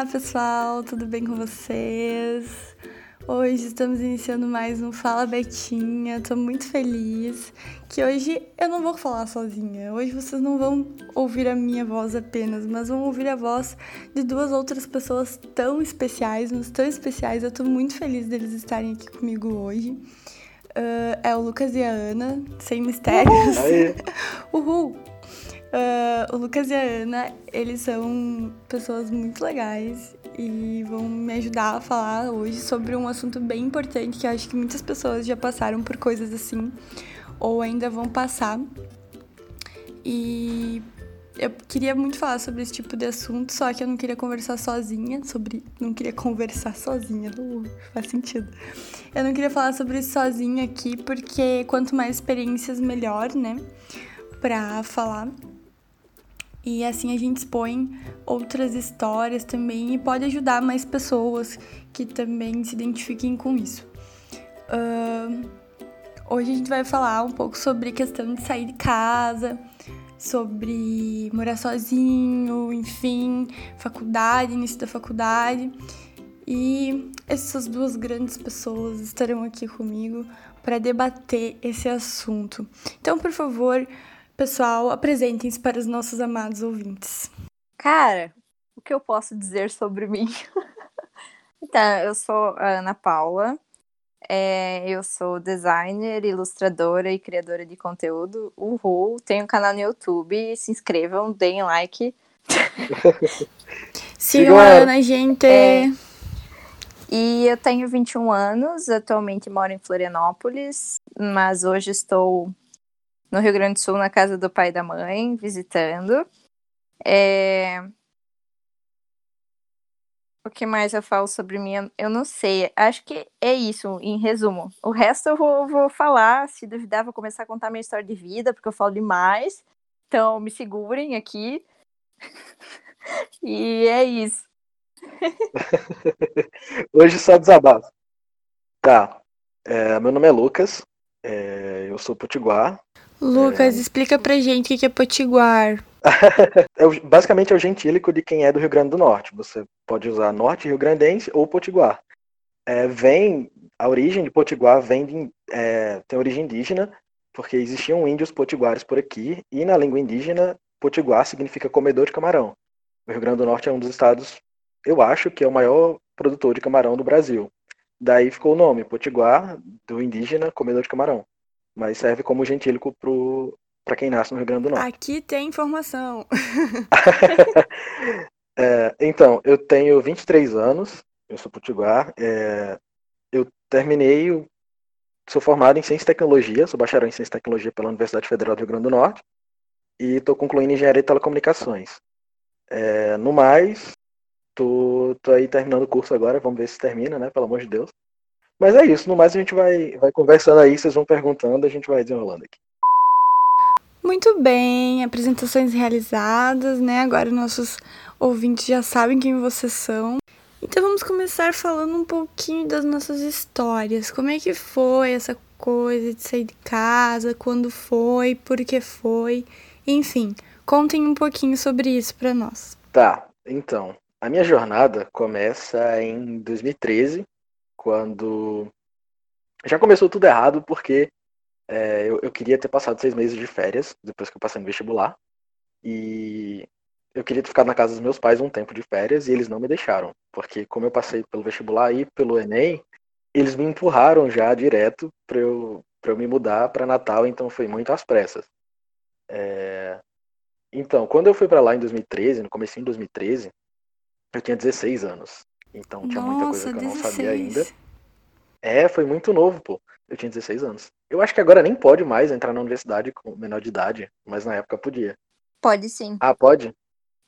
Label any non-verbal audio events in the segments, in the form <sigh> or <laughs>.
Olá, pessoal, tudo bem com vocês? Hoje estamos iniciando mais um Fala Betinha. Tô muito feliz que hoje eu não vou falar sozinha. Hoje vocês não vão ouvir a minha voz apenas, mas vão ouvir a voz de duas outras pessoas tão especiais, mas tão especiais. Eu tô muito feliz deles estarem aqui comigo hoje. Uh, é o Lucas e a Ana, sem mistérios. Uhul! <laughs> Uh, o Lucas e a Ana, eles são pessoas muito legais e vão me ajudar a falar hoje sobre um assunto bem importante que acho que muitas pessoas já passaram por coisas assim ou ainda vão passar. E eu queria muito falar sobre esse tipo de assunto, só que eu não queria conversar sozinha sobre. Não queria conversar sozinha, faz sentido. Eu não queria falar sobre isso sozinha aqui, porque quanto mais experiências, melhor, né? Pra falar. E assim a gente expõe outras histórias também e pode ajudar mais pessoas que também se identifiquem com isso. Uh, hoje a gente vai falar um pouco sobre questão de sair de casa, sobre morar sozinho, enfim, faculdade, início da faculdade. E essas duas grandes pessoas estarão aqui comigo para debater esse assunto. Então, por favor, Pessoal, apresentem-se para os nossos amados ouvintes. Cara, o que eu posso dizer sobre mim? <laughs> então, eu sou a Ana Paula, é, eu sou designer, ilustradora e criadora de conteúdo. Uhul, tenho um canal no YouTube, se inscrevam, deem like. <laughs> Sigam a Ana, gente! É, e eu tenho 21 anos, atualmente moro em Florianópolis, mas hoje estou no Rio Grande do Sul, na casa do pai e da mãe, visitando. É... O que mais eu falo sobre mim? Eu não sei. Acho que é isso, em resumo. O resto eu vou, vou falar. Se duvidar, vou começar a contar minha história de vida, porque eu falo demais. Então, me segurem aqui. <laughs> e é isso. <laughs> Hoje só desabafo. Tá. É, meu nome é Lucas. É, eu sou potiguar. Lucas, é... explica pra gente o que é potiguar. <laughs> é, basicamente é o gentílico de quem é do Rio Grande do Norte. Você pode usar norte rio-grandense ou potiguar. É, vem, a origem de potiguar vem de, é, tem origem indígena, porque existiam índios potiguares por aqui, e na língua indígena, potiguar significa comedor de camarão. O Rio Grande do Norte é um dos estados, eu acho que é o maior produtor de camarão do Brasil. Daí ficou o nome, potiguar, do indígena, comedor de camarão mas serve como gentílico para quem nasce no Rio Grande do Norte. Aqui tem informação. <laughs> é, então, eu tenho 23 anos, eu sou potiguar, é, eu terminei, sou formado em Ciência e Tecnologia, sou bacharel em Ciência e Tecnologia pela Universidade Federal do Rio Grande do Norte e estou concluindo Engenharia de Telecomunicações. É, no mais, tô, tô aí terminando o curso agora, vamos ver se termina, né, pelo amor de Deus. Mas é isso, no mais a gente vai, vai conversando aí, vocês vão perguntando, a gente vai desenrolando aqui. Muito bem, apresentações realizadas, né? Agora nossos ouvintes já sabem quem vocês são. Então vamos começar falando um pouquinho das nossas histórias. Como é que foi essa coisa de sair de casa, quando foi, por que foi, enfim, contem um pouquinho sobre isso para nós. Tá, então, a minha jornada começa em 2013, quando já começou tudo errado porque é, eu, eu, queria ter passado seis meses de férias depois que eu passei no vestibular e eu queria ter ficado na casa dos meus pais um tempo de férias e eles não me deixaram porque como eu passei pelo vestibular e pelo Enem eles me empurraram já direto para eu para eu me mudar para Natal então foi muito às pressas. É... então quando eu fui para lá em 2013 no começo de 2013 eu tinha 16 anos então tinha Nossa, muita coisa que eu não 16. sabia ainda. É, foi muito novo, pô. Eu tinha 16 anos. Eu acho que agora nem pode mais entrar na universidade com menor de idade, mas na época podia. Pode sim. Ah, pode?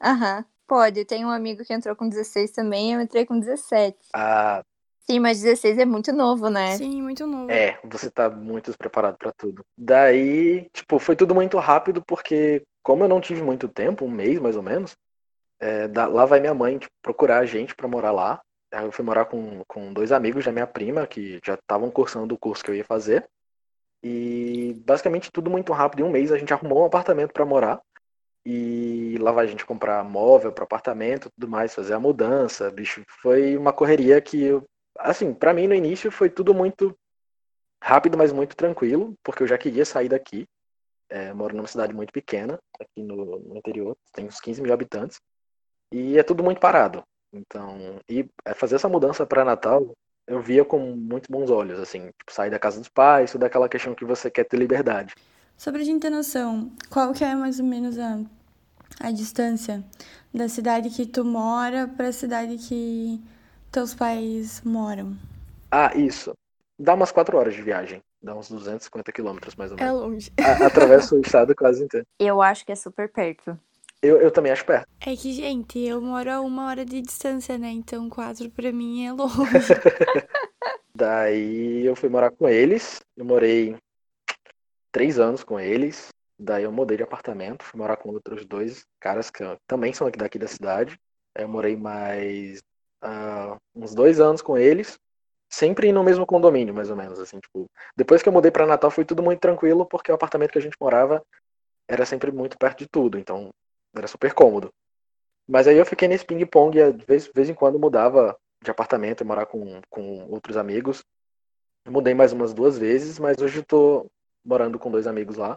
Aham, pode. Tem um amigo que entrou com 16 também, eu entrei com 17. Ah. Sim, mas 16 é muito novo, né? Sim, muito novo. É, você tá muito despreparado para tudo. Daí, tipo, foi tudo muito rápido porque, como eu não tive muito tempo, um mês mais ou menos, é, da, lá vai minha mãe tipo, procurar a gente para morar lá. Eu fui morar com, com dois amigos da minha prima que já estavam cursando o curso que eu ia fazer. E basicamente tudo muito rápido. Em um mês a gente arrumou um apartamento para morar. e lá vai a gente comprar móvel para apartamento, tudo mais, fazer a mudança, bicho, foi uma correria que eu, assim, para mim no início foi tudo muito rápido, mas muito tranquilo, porque eu já queria sair daqui. É, moro numa cidade muito pequena, aqui no, no, interior, tem uns 15 mil habitantes, e é tudo muito parado. Então, e é, fazer essa mudança para Natal, eu via com muito bons olhos, assim, tipo, sair da casa dos pais, tudo aquela questão que você quer ter liberdade. Sobre a gente ter noção, qual que é mais ou menos a, a distância da cidade que tu mora para a cidade que teus pais moram? Ah, isso. Dá umas quatro horas de viagem. Dá uns 250 quilômetros, mais ou é menos. É longe. A, atravessa o estado quase inteiro. Eu acho que é super perto. Eu, eu também acho perto. É que, gente, eu moro a uma hora de distância, né? Então quatro pra mim é longe. <laughs> Daí eu fui morar com eles. Eu morei três anos com eles. Daí eu mudei de apartamento, fui morar com outros dois caras que também são aqui daqui da cidade. Eu morei mais uh, uns dois anos com eles sempre no mesmo condomínio, mais ou menos, assim, tipo, depois que eu mudei para Natal foi tudo muito tranquilo, porque o apartamento que a gente morava era sempre muito perto de tudo, então era super cômodo. Mas aí eu fiquei nesse ping-pong e de vez, de vez em quando mudava de apartamento e morar com, com outros amigos. mudei mais umas duas vezes, mas hoje eu tô morando com dois amigos lá,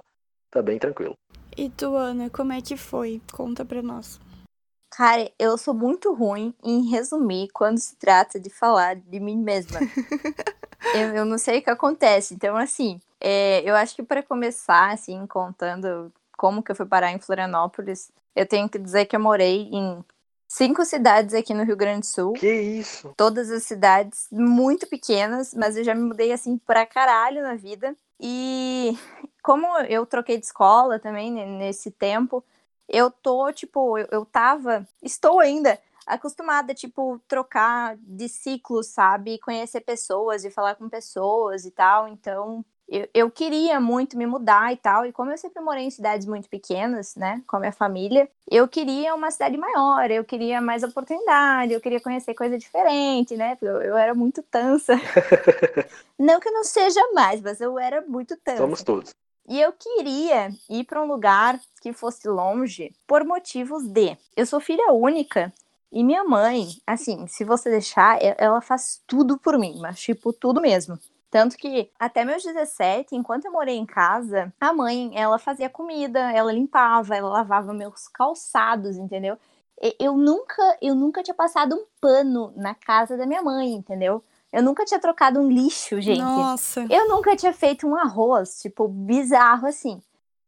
tá bem tranquilo. E tu, Ana, como é que foi? Conta pra nós. Cara, eu sou muito ruim em resumir quando se trata de falar de mim mesma. <laughs> eu, eu, não sei o que acontece. Então, assim, é, eu acho que para começar, assim, contando como que eu fui parar em Florianópolis, eu tenho que dizer que eu morei em cinco cidades aqui no Rio Grande do Sul. Que isso? Todas as cidades muito pequenas, mas eu já me mudei assim pra caralho na vida. E como eu troquei de escola também nesse tempo, eu tô, tipo, eu, eu tava, estou ainda acostumada, tipo, trocar de ciclo, sabe? Conhecer pessoas e falar com pessoas e tal. Então, eu, eu queria muito me mudar e tal. E como eu sempre morei em cidades muito pequenas, né, com a minha família, eu queria uma cidade maior, eu queria mais oportunidade, eu queria conhecer coisa diferente, né? Eu, eu era muito tansa. <laughs> não que eu não seja mais, mas eu era muito tansa. Somos todos. E eu queria ir para um lugar que fosse longe por motivos de. Eu sou filha única e minha mãe, assim, se você deixar, ela faz tudo por mim, mas tipo, tudo mesmo. Tanto que até meus 17, enquanto eu morei em casa, a mãe, ela fazia comida, ela limpava, ela lavava meus calçados, entendeu? Eu nunca, eu nunca tinha passado um pano na casa da minha mãe, entendeu? Eu nunca tinha trocado um lixo, gente. Nossa. Eu nunca tinha feito um arroz, tipo, bizarro assim.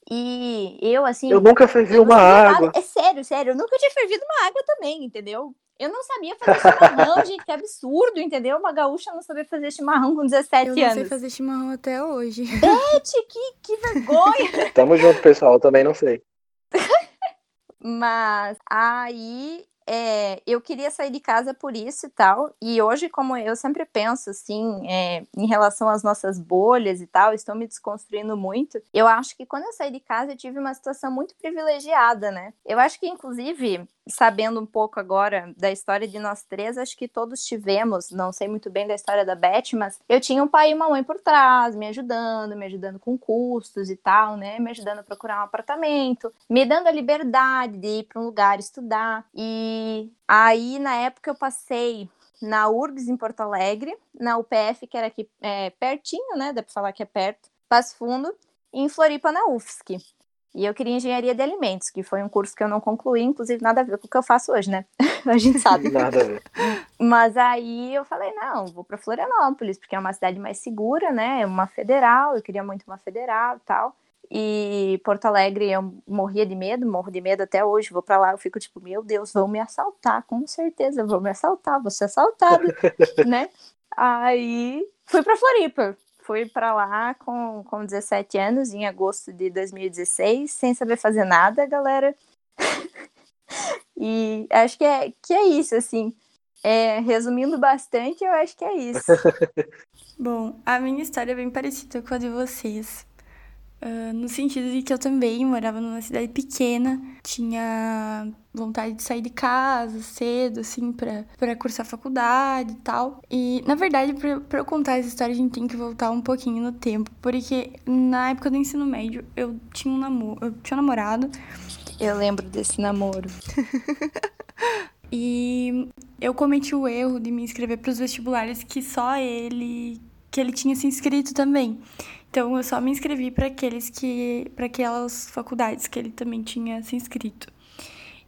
E eu, assim. Eu nunca fervi uma água. É sério, sério. Eu nunca tinha fervido uma água também, entendeu? Eu não sabia fazer chimarrão, gente, que absurdo, entendeu? Uma gaúcha não sabia fazer chimarrão com 17 anos. Eu não sei fazer chimarrão até hoje. Beth, que, que vergonha! <laughs> Tamo junto, pessoal, também não sei. Mas aí é, eu queria sair de casa por isso e tal. E hoje, como eu sempre penso assim, é, em relação às nossas bolhas e tal, estou me desconstruindo muito. Eu acho que quando eu saí de casa, eu tive uma situação muito privilegiada, né? Eu acho que, inclusive, sabendo um pouco agora da história de nós três, acho que todos tivemos, não sei muito bem da história da Beth, mas eu tinha um pai e uma mãe por trás, me ajudando, me ajudando com custos e tal, né? Me ajudando a procurar um apartamento, me dando a liberdade de ir para um lugar estudar. E aí, na época, eu passei na URGS em Porto Alegre, na UPF, que era aqui é, pertinho, né? Dá para falar que é perto, Passo Fundo, e em Floripa, na UFSC. E eu queria engenharia de alimentos, que foi um curso que eu não concluí, inclusive nada a ver com o que eu faço hoje, né? <laughs> a gente sabe. <laughs> nada a ver. Mas aí eu falei, não, vou para Florianópolis, porque é uma cidade mais segura, né? É uma federal, eu queria muito uma federal e tal. E Porto Alegre eu morria de medo, morro de medo até hoje. Vou para lá, eu fico tipo, meu Deus, vão me assaltar, com certeza, vão me assaltar, vou ser assaltado, <laughs> né? Aí fui para Floripa fui para lá com, com 17 anos, em agosto de 2016, sem saber fazer nada, galera. <laughs> e acho que é, que é isso, assim. É, resumindo bastante, eu acho que é isso. <laughs> Bom, a minha história é bem parecida com a de vocês. Uh, no sentido de que eu também morava numa cidade pequena, tinha vontade de sair de casa cedo, assim, pra, pra cursar faculdade e tal. E, na verdade, pra, pra eu contar essa história, a gente tem que voltar um pouquinho no tempo, porque na época do ensino médio eu tinha um namoro, eu tinha um namorado Eu lembro desse namoro. <laughs> e eu cometi o erro de me inscrever para os vestibulares que só ele que ele tinha se inscrito também. Então eu só me inscrevi para aqueles que para aquelas faculdades que ele também tinha se inscrito.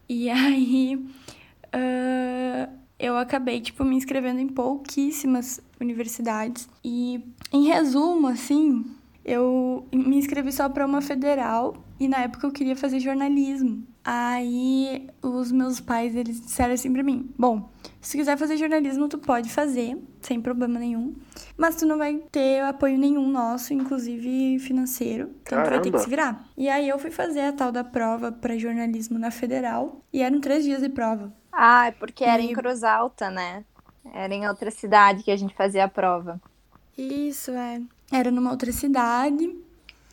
E <laughs> aí uh, eu acabei tipo me inscrevendo em pouquíssimas universidades e em resumo assim, eu me inscrevi só para uma federal e na época eu queria fazer jornalismo. Aí os meus pais, eles disseram assim pra mim: "Bom, se quiser fazer jornalismo, tu pode fazer, sem problema nenhum, mas tu não vai ter apoio nenhum nosso, inclusive financeiro, então tu vai ter que se virar". E aí eu fui fazer a tal da prova para jornalismo na Federal, e eram três dias de prova. Ah, é porque era e... em Cruz Alta, né? Era em outra cidade que a gente fazia a prova. Isso, é. Era numa outra cidade.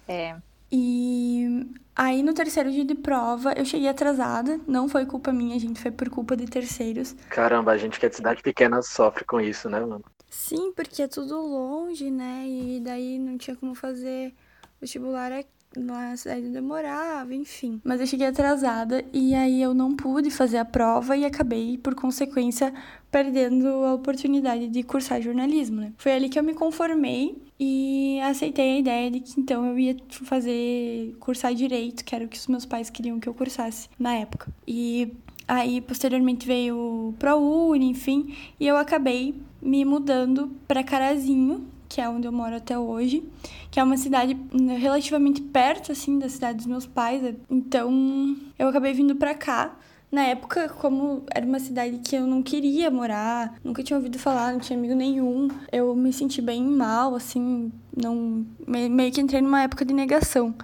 É. E aí no terceiro dia de prova eu cheguei atrasada. Não foi culpa minha, gente, foi por culpa de terceiros. Caramba, a gente que é de cidade pequena sofre com isso, né, mano? Sim, porque é tudo longe, né? E daí não tinha como fazer vestibular aqui na cidade demorava, enfim. Mas eu cheguei atrasada e aí eu não pude fazer a prova e acabei, por consequência, perdendo a oportunidade de cursar jornalismo, né? Foi ali que eu me conformei e aceitei a ideia de que então eu ia fazer cursar direito, que era o que os meus pais queriam que eu cursasse na época. E aí posteriormente veio o ProUni, enfim, e eu acabei me mudando para Carazinho, que é onde eu moro até hoje, que é uma cidade relativamente perto assim da cidade dos meus pais. Então, eu acabei vindo para cá. Na época, como era uma cidade que eu não queria morar, nunca tinha ouvido falar, não tinha amigo nenhum, eu me senti bem mal, assim, não meio que entrei numa época de negação.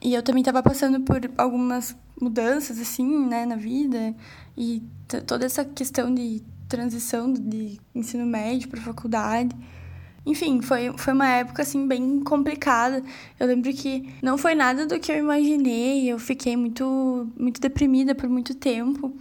E eu também estava passando por algumas mudanças assim, né, na vida, e toda essa questão de transição de ensino médio para faculdade. Enfim, foi, foi uma época, assim, bem complicada. Eu lembro que não foi nada do que eu imaginei. Eu fiquei muito, muito deprimida por muito tempo.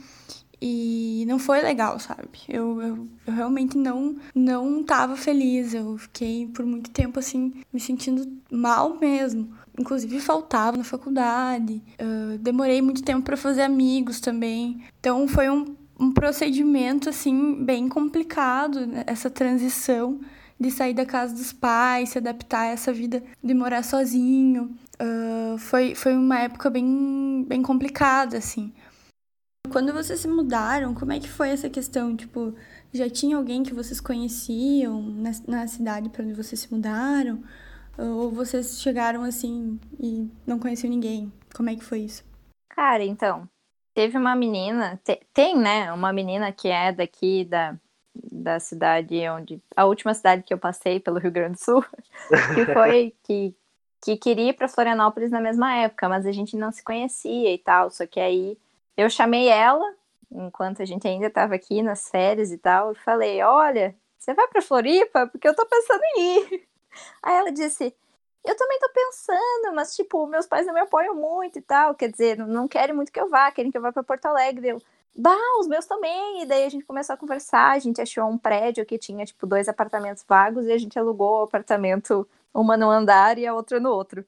E não foi legal, sabe? Eu, eu, eu, realmente não, não tava feliz. Eu fiquei por muito tempo, assim, me sentindo mal mesmo. Inclusive, faltava na faculdade. Uh, demorei muito tempo para fazer amigos também. Então, foi um, um procedimento, assim, bem complicado, né? essa transição de sair da casa dos pais, se adaptar a essa vida de morar sozinho. Uh, foi, foi uma época bem, bem complicada, assim. Quando vocês se mudaram, como é que foi essa questão? Tipo, já tinha alguém que vocês conheciam na, na cidade para onde vocês se mudaram? Ou vocês chegaram assim e não conheciam ninguém? Como é que foi isso? Cara, então, teve uma menina, te, tem, né, uma menina que é daqui da, da cidade onde. A última cidade que eu passei pelo Rio Grande do Sul, <laughs> que foi que, que queria ir para Florianópolis na mesma época, mas a gente não se conhecia e tal. Só que aí eu chamei ela, enquanto a gente ainda estava aqui nas férias e tal, e falei: Olha, você vai para Floripa? Porque eu tô pensando em ir. <laughs> Aí ela disse: eu também tô pensando, mas, tipo, meus pais não me apoiam muito e tal. Quer dizer, não querem muito que eu vá, querem que eu vá para Porto Alegre. Eu, Bah, os meus também. E daí a gente começou a conversar. A gente achou um prédio que tinha, tipo, dois apartamentos vagos e a gente alugou o apartamento, uma no andar e a outra no outro.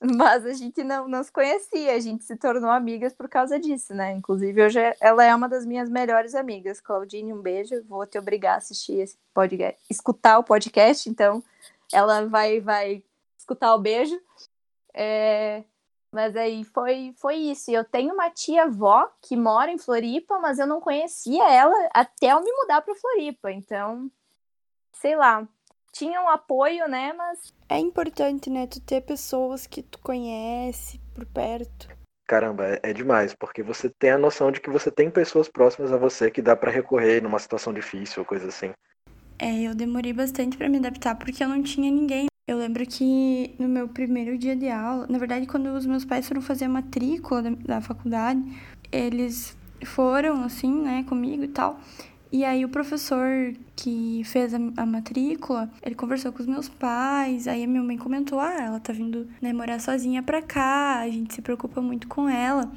<laughs> Mas a gente não, não se conhecia, a gente se tornou amigas por causa disso, né? Inclusive, hoje ela é uma das minhas melhores amigas. Claudine, um beijo. Vou te obrigar a assistir esse podcast, escutar o podcast, então ela vai, vai escutar o beijo. É, mas aí foi, foi isso. Eu tenho uma tia-avó que mora em Floripa, mas eu não conhecia ela até eu me mudar para Floripa. Então, sei lá, tinha um apoio, né? Mas. É importante, né? Tu ter pessoas que tu conhece por perto. Caramba, é, é demais, porque você tem a noção de que você tem pessoas próximas a você que dá para recorrer numa situação difícil ou coisa assim. É, eu demorei bastante para me adaptar porque eu não tinha ninguém eu lembro que no meu primeiro dia de aula, na verdade, quando os meus pais foram fazer a matrícula da, da faculdade, eles foram, assim, né, comigo e tal. E aí o professor que fez a, a, matrícula, ele conversou com os meus pais, aí a minha mãe comentou, ah, ela tá vindo né, morar sozinha pra cá, a gente se preocupa muito com ela.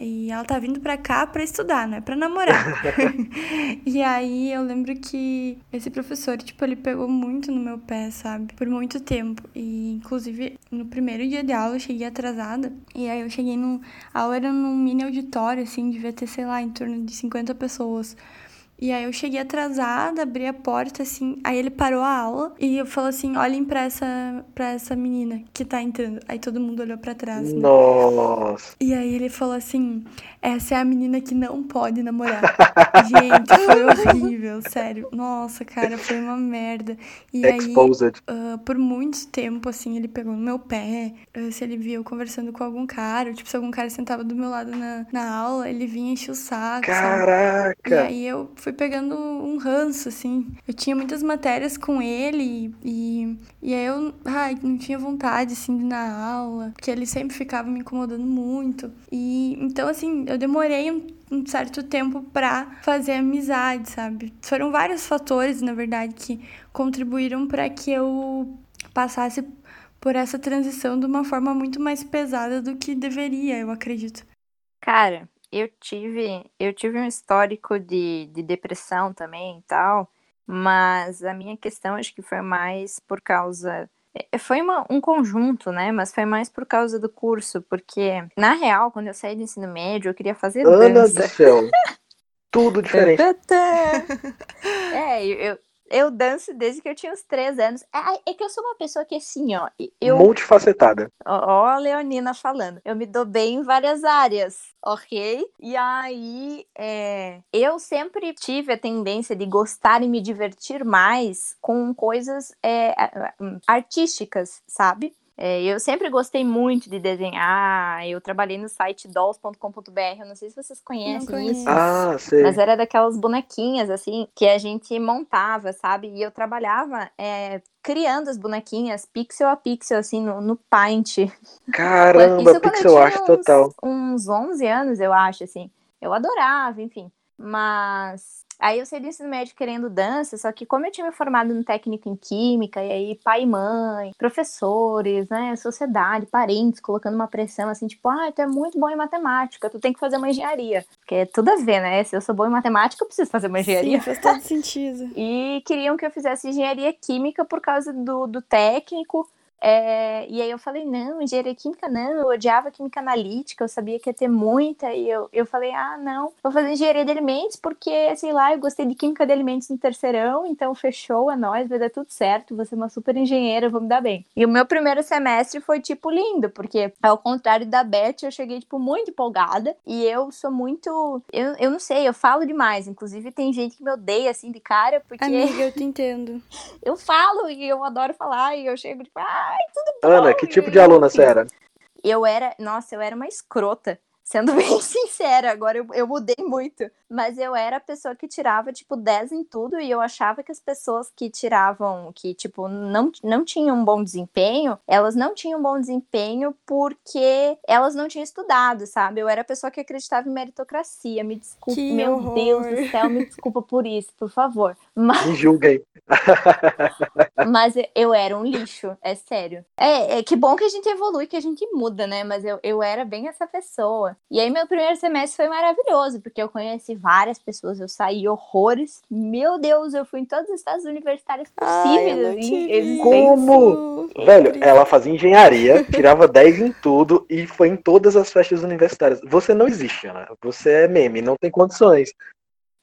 E ela tá vindo pra cá pra estudar, não é pra namorar. <laughs> <laughs> e aí eu lembro que esse professor, tipo, ele pegou muito no meu pé, sabe? Por muito tempo. E inclusive no primeiro dia de aula eu cheguei atrasada. E aí eu cheguei no. A aula era num mini auditório, assim, devia ter, sei lá, em torno de 50 pessoas. E aí eu cheguei atrasada, abri a porta, assim, aí ele parou a aula e eu falou assim, olhem pra essa, pra essa menina que tá entrando. Aí todo mundo olhou pra trás. Né? Nossa! E aí ele falou assim, essa é a menina que não pode namorar. <laughs> Gente, foi horrível, sério. Nossa, cara, foi uma merda. E Exposed. aí, uh, por muito tempo, assim, ele pegou no meu pé. Uh, se ele via eu conversando com algum cara, tipo, se algum cara sentava do meu lado na, na aula, ele vinha encher o saco. Caraca! Sabe? E aí eu fui pegando um ranço, assim. Eu tinha muitas matérias com ele e, e aí eu ai, não tinha vontade, assim, de ir na aula, porque ele sempre ficava me incomodando muito. E então, assim, eu demorei um, um certo tempo pra fazer amizade, sabe? Foram vários fatores, na verdade, que contribuíram para que eu passasse por essa transição de uma forma muito mais pesada do que deveria, eu acredito. Cara, eu tive, eu tive um histórico de, de depressão também e tal, mas a minha questão acho que foi mais por causa. É, foi uma, um conjunto, né? Mas foi mais por causa do curso, porque, na real, quando eu saí do ensino médio, eu queria fazer Ana dança. do céu! <laughs> Tudo diferente. é, eu, eu danço desde que eu tinha uns três anos. É, é, que eu sou uma pessoa que, assim, ó. Eu... Multifacetada. Ó, ó, a Leonina falando. Eu me dou bem em várias áreas, ok? E aí, é... eu sempre tive a tendência de gostar e me divertir mais com coisas é, artísticas, sabe? É, eu sempre gostei muito de desenhar. Eu trabalhei no site dolls.com.br. Eu não sei se vocês conhecem isso. Ah, sei. Mas era daquelas bonequinhas, assim, que a gente montava, sabe? E eu trabalhava é, criando as bonequinhas pixel a pixel, assim, no, no Paint. Caramba, isso pixel art total. Uns 11 anos, eu acho, assim. Eu adorava, enfim. Mas Aí eu saí do ensino médio querendo dança, só que como eu tinha me formado no técnico em química, e aí pai e mãe, professores, né, sociedade, parentes, colocando uma pressão assim, tipo, ah, tu é muito bom em matemática, tu tem que fazer uma engenharia. Porque é tudo a ver, né? Se eu sou bom em matemática, eu preciso fazer uma engenharia. Sim, faz todo sentido. <laughs> e queriam que eu fizesse engenharia química por causa do, do técnico, é, e aí eu falei, não, engenharia química não, eu odiava química analítica, eu sabia que ia ter muita, e eu, eu falei, ah, não, vou fazer engenharia de alimentos, porque, sei lá, eu gostei de química de alimentos no terceirão, então fechou, é nóis, vai dar tudo certo, vou ser uma super engenheira, vou me dar bem. E o meu primeiro semestre foi, tipo, lindo, porque ao contrário da Beth, eu cheguei, tipo, muito empolgada, e eu sou muito, eu, eu não sei, eu falo demais, inclusive tem gente que me odeia, assim, de cara, porque... Amiga, eu te entendo. <laughs> eu falo, e eu adoro falar, e eu chego, tipo, ah, ai, tudo bom. Ana, que tipo de aluna você era? Eu era, nossa, eu era uma escrota. Sendo <laughs> bem sincera, agora eu, eu mudei muito. Mas eu era a pessoa que tirava, tipo, 10 em tudo, e eu achava que as pessoas que tiravam, que, tipo, não, não tinham um bom desempenho, elas não tinham um bom desempenho porque elas não tinham estudado, sabe? Eu era a pessoa que acreditava em meritocracia. Me desculpe, Que meu horror. Deus do céu, me desculpa por isso, por favor. Mas Me julguem. <laughs> mas eu era um lixo, é sério. É, é que bom que a gente evolui, que a gente muda, né? Mas eu, eu era bem essa pessoa. E aí meu primeiro semestre foi maravilhoso, porque eu conheci várias pessoas, eu saí horrores. Meu Deus, eu fui em todos os estados eu possíveis. assim. Como? Velho, ela fazia engenharia, tirava 10 em tudo e foi em todas as festas universitárias. Você não existe, Ana. Você é meme, não tem condições.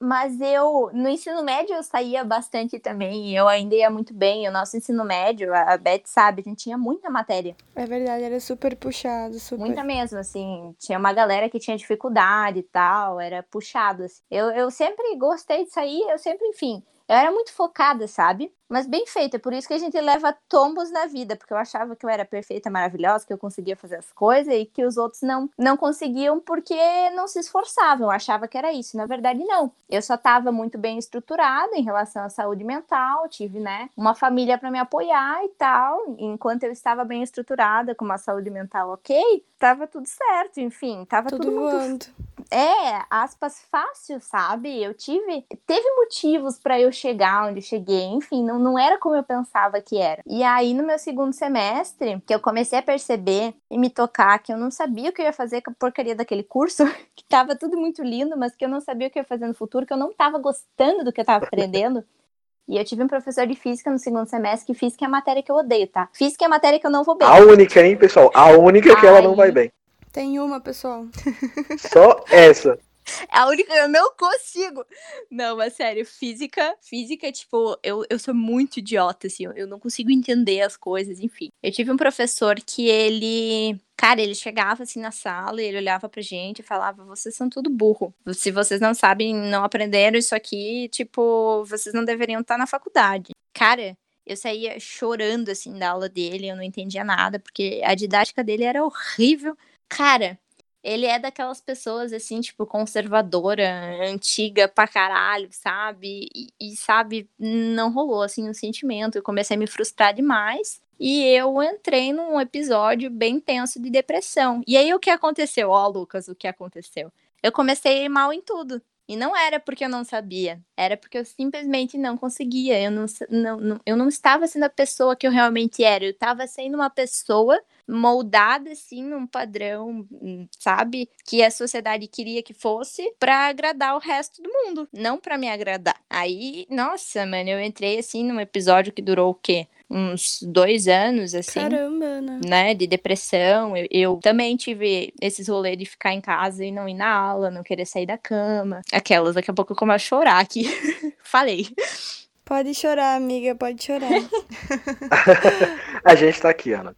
Mas eu, no ensino médio, eu saía bastante também. Eu ainda ia muito bem. O nosso ensino médio, a Beth sabe, a gente tinha muita matéria. É verdade, era super puxado, super. Muita mesmo, assim. Tinha uma galera que tinha dificuldade e tal, era puxado. Assim. Eu, eu sempre gostei de sair, eu sempre, enfim. Eu era muito focada, sabe? Mas bem feita. Por isso que a gente leva tombos na vida, porque eu achava que eu era perfeita, maravilhosa, que eu conseguia fazer as coisas e que os outros não, não conseguiam porque não se esforçavam. Eu achava que era isso. Na verdade, não. Eu só estava muito bem estruturada em relação à saúde mental, tive, né, uma família para me apoiar e tal. Enquanto eu estava bem estruturada, com uma saúde mental ok, tava tudo certo, enfim, tava Tudo tudo muito voando. é, aspas, fácil, sabe? Eu tive. Teve motivos pra eu chegar onde eu cheguei. Enfim, não, não era como eu pensava que era. E aí, no meu segundo semestre, que eu comecei a perceber e me tocar que eu não sabia o que eu ia fazer com a porcaria daquele curso, <laughs> que tava tudo muito lindo, mas que eu não sabia o que eu ia fazer no futuro, que eu não tava gostando do que eu tava aprendendo. <laughs> E eu tive um professor de física no segundo semestre que física é a matéria que eu odeio, tá? Física é a matéria que eu não vou bem. A única, hein, pessoal? A única que ela não vai bem. Tem uma, pessoal. <laughs> Só essa. É a única, eu não consigo. Não, mas sério, física, física, tipo, eu, eu sou muito idiota, assim, eu não consigo entender as coisas, enfim. Eu tive um professor que ele, cara, ele chegava assim na sala e ele olhava pra gente e falava: vocês são tudo burro. Se vocês não sabem, não aprenderam isso aqui, tipo, vocês não deveriam estar na faculdade. Cara, eu saía chorando, assim, da aula dele, eu não entendia nada, porque a didática dele era horrível. Cara, ele é daquelas pessoas, assim, tipo, conservadora, antiga pra caralho, sabe? E, e, sabe, não rolou, assim, o sentimento. Eu comecei a me frustrar demais. E eu entrei num episódio bem tenso de depressão. E aí, o que aconteceu? Ó, oh, Lucas, o que aconteceu? Eu comecei mal em tudo. E não era porque eu não sabia, era porque eu simplesmente não conseguia. Eu não, não, eu não estava sendo a pessoa que eu realmente era. Eu estava sendo uma pessoa moldada assim num padrão, hum, sabe, que a sociedade queria que fosse para agradar o resto do mundo, não para me agradar. Aí, nossa, mano, eu entrei assim num episódio que durou o quê? Uns dois anos, assim. Caramba, Ana. Né, de depressão. Eu, eu, também tive esses rolês de ficar em casa e não ir na aula, não querer sair da cama. Aquelas, daqui a pouco eu começo a chorar aqui. <laughs> Falei. Pode chorar, amiga, pode chorar. <laughs> a gente tá aqui, Ana.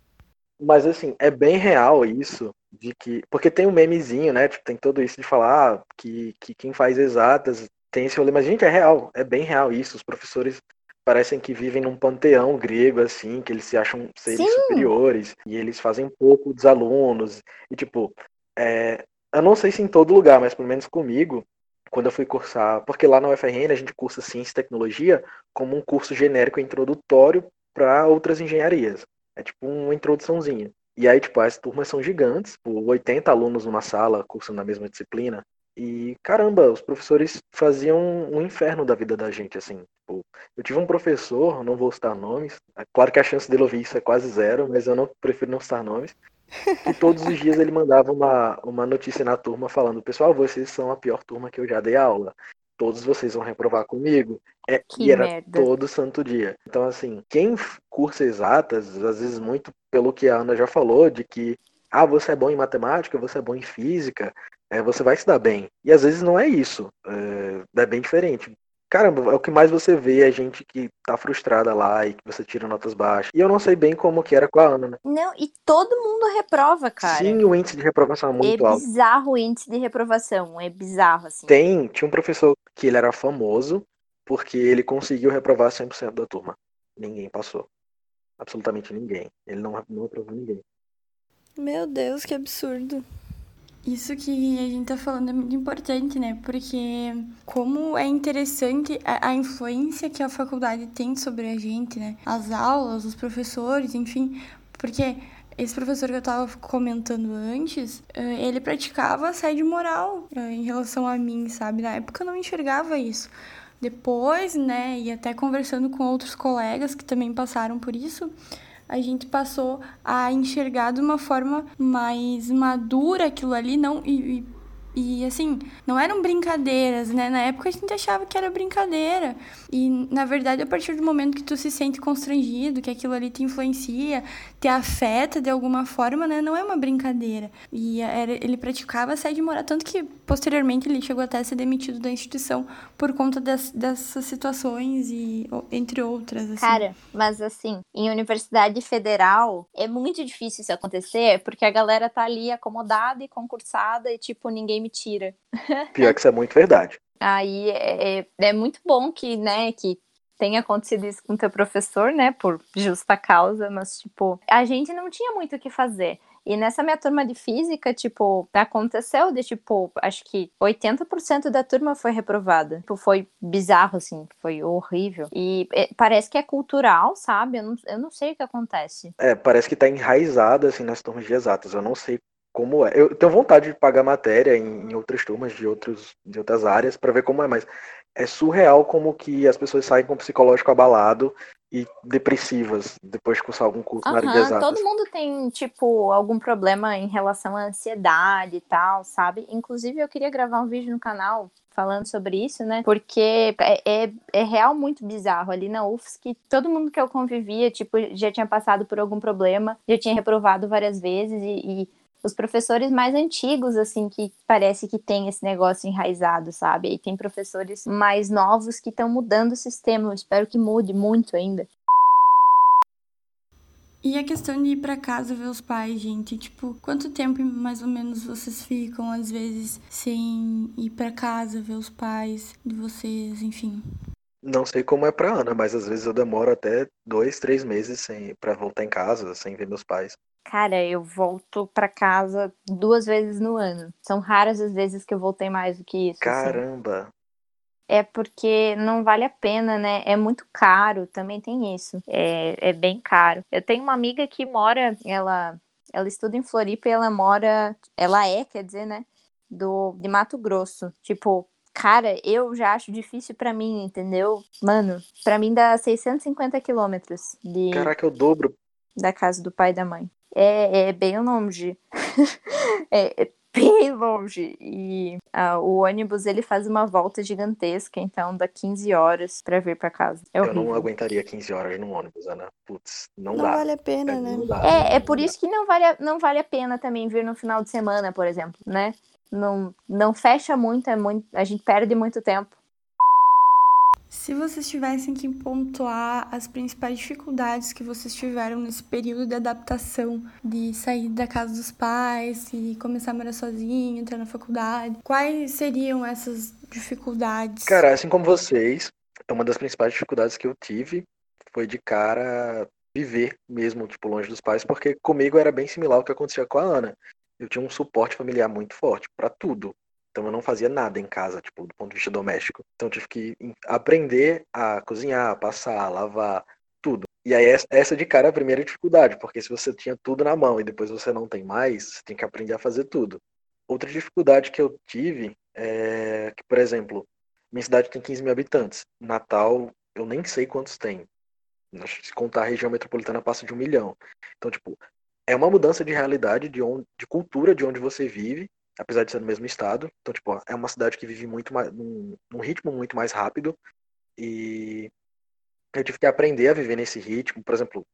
Mas assim, é bem real isso de que. Porque tem um memezinho, né? Tipo, tem todo isso de falar que, que quem faz exatas tem esse rolê, mas, gente, é real, é bem real isso. Os professores parecem que vivem num panteão grego, assim, que eles se acham seres Sim. superiores, e eles fazem pouco dos alunos. E, tipo, é, eu não sei se em todo lugar, mas pelo menos comigo, quando eu fui cursar, porque lá na UFRN a gente cursa Ciência e Tecnologia como um curso genérico introdutório para outras engenharias. É tipo uma introduçãozinha. E aí, tipo, as turmas são gigantes, por 80 alunos numa sala cursando a mesma disciplina. E caramba, os professores faziam um inferno da vida da gente, assim. Tipo, eu tive um professor, não vou citar nomes, é claro que a chance dele ouvir isso é quase zero, mas eu não prefiro não citar nomes. E todos os dias ele mandava uma, uma notícia na turma falando: Pessoal, vocês são a pior turma que eu já dei aula. Todos vocês vão reprovar comigo. É, e era merda. todo santo dia. Então, assim, quem cursa exatas, às vezes muito pelo que a Ana já falou, de que ah, você é bom em matemática, você é bom em física, é, você vai se dar bem. E às vezes não é isso. É, é bem diferente. Caramba, é o que mais você vê é gente que tá frustrada lá e que você tira notas baixas. E eu não sei bem como que era com a Ana, né? Não, e todo mundo reprova, cara. Sim, o índice de reprovação é muito é alto. É bizarro o índice de reprovação, é bizarro, assim. Tem, tinha um professor que ele era famoso porque ele conseguiu reprovar 100% da turma. Ninguém passou. Absolutamente ninguém. Ele não, não aprovou ninguém. Meu Deus, que absurdo. Isso que a gente tá falando é muito importante, né? Porque como é interessante a, a, influência que a faculdade tem sobre a gente, né? As aulas, os professores, enfim. Porque esse professor que eu tava comentando antes, eh, ele praticava assédio moral eh, em relação a mim, sabe? Na época eu não enxergava isso. Depois, né, e até conversando com outros colegas que também passaram por isso, a gente passou a enxergar de uma forma mais madura aquilo ali, não e, e e assim, não eram brincadeiras, né? Na época a gente achava que era brincadeira. E na verdade, a partir do momento que tu se sente constrangido, que aquilo ali te influencia, te afeta de alguma forma, né? Não é uma brincadeira. E era, ele praticava assédio moral, tanto que posteriormente ele chegou até a ser demitido da instituição por conta das, dessas situações e entre outras. Assim. Cara, mas assim, em universidade federal é muito difícil isso acontecer, porque a galera tá ali acomodada e concursada e tipo, ninguém me tira. Pior que isso é muito verdade. Aí é, é, é muito bom que, né, que tenha acontecido isso com teu professor, né, por justa causa, mas, tipo, a gente não tinha muito o que fazer. E nessa minha turma de física, tipo, aconteceu de, tipo, acho que 80% da turma foi reprovada. Tipo, foi bizarro, assim, foi horrível. E é, parece que é cultural, sabe? Eu não, eu não sei o que acontece. É, parece que tá enraizado, assim, nas turmas de exatas. Eu não sei como é. Eu tenho vontade de pagar matéria em, em outras turmas de, outros, de outras áreas para ver como é, mas é surreal como que as pessoas saem com o psicológico abalado e depressivas depois de cursar algum curso na área de exatas. Todo mundo tem, tipo, algum problema em relação à ansiedade e tal, sabe? Inclusive, eu queria gravar um vídeo no canal falando sobre isso, né? Porque é, é, é, real muito bizarro. Ali na UFSC, todo mundo que eu convivia, tipo, já tinha passado por algum problema, já tinha reprovado várias vezes e, e os professores mais antigos, assim, que parece que tem esse negócio enraizado, sabe? E tem professores mais novos que estão mudando o sistema. Eu espero que mude muito ainda. E a questão de ir para casa ver os pais, gente, tipo, quanto tempo mais ou menos vocês ficam às vezes sem ir para casa ver os pais de vocês, enfim? Não sei como é pra Ana, mas às vezes eu demoro até dois, três meses sem para voltar em casa, sem ver meus pais. Cara, eu volto para casa duas vezes no ano. São raras as vezes que eu voltei mais do que isso. Assim. Caramba! Assim. É porque não vale a pena, né? É muito caro, também tem isso. É, é bem caro. Eu tenho uma amiga que mora, ela, ela estuda em Floripa e ela mora, ela é, quer dizer, né? Do, de Mato Grosso. Tipo, cara, eu já acho difícil para mim, entendeu? Mano, para mim dá 650 quilômetros de. Caraca, é o dobro. Da casa do pai e da mãe é, é bem longe. <laughs> é, é, bem longe. E uh, o ônibus ele faz uma volta gigantesca, então dá 15 horas para vir para casa. É Eu não aguentaria 15 horas no ônibus, Ana. Putz, não, não dá. Não vale a pena, é, né? Dá, é, é por isso que não vale, a, não vale a pena também vir no final de semana, por exemplo, né? Não, não fecha muito, é muito, a gente perde muito tempo. Se vocês tivessem que pontuar as principais dificuldades que vocês tiveram nesse período de adaptação, de sair da casa dos pais e começar a morar sozinho, entrar na faculdade, quais seriam essas dificuldades? Cara, assim como vocês, uma das principais dificuldades que eu tive foi de cara viver mesmo, tipo, longe dos pais, porque comigo era bem similar ao que acontecia com a Ana. Eu tinha um suporte familiar muito forte para tudo. Então eu não fazia nada em casa, tipo, do ponto de vista doméstico. Então eu tive que aprender a cozinhar, passar, lavar, tudo. E aí essa de cara é a primeira dificuldade, porque se você tinha tudo na mão e depois você não tem mais, você tem que aprender a fazer tudo. Outra dificuldade que eu tive é que, por exemplo, minha cidade tem 15 mil habitantes. Natal, eu nem sei quantos tem. Se contar a região metropolitana, passa de um milhão. Então, tipo, é uma mudança de realidade, de, onde, de cultura de onde você vive, apesar de ser no mesmo estado. Então, tipo, é uma cidade que vive muito mais, num, num, ritmo muito mais rápido. E eu tive que aprender a viver nesse ritmo. Por exemplo,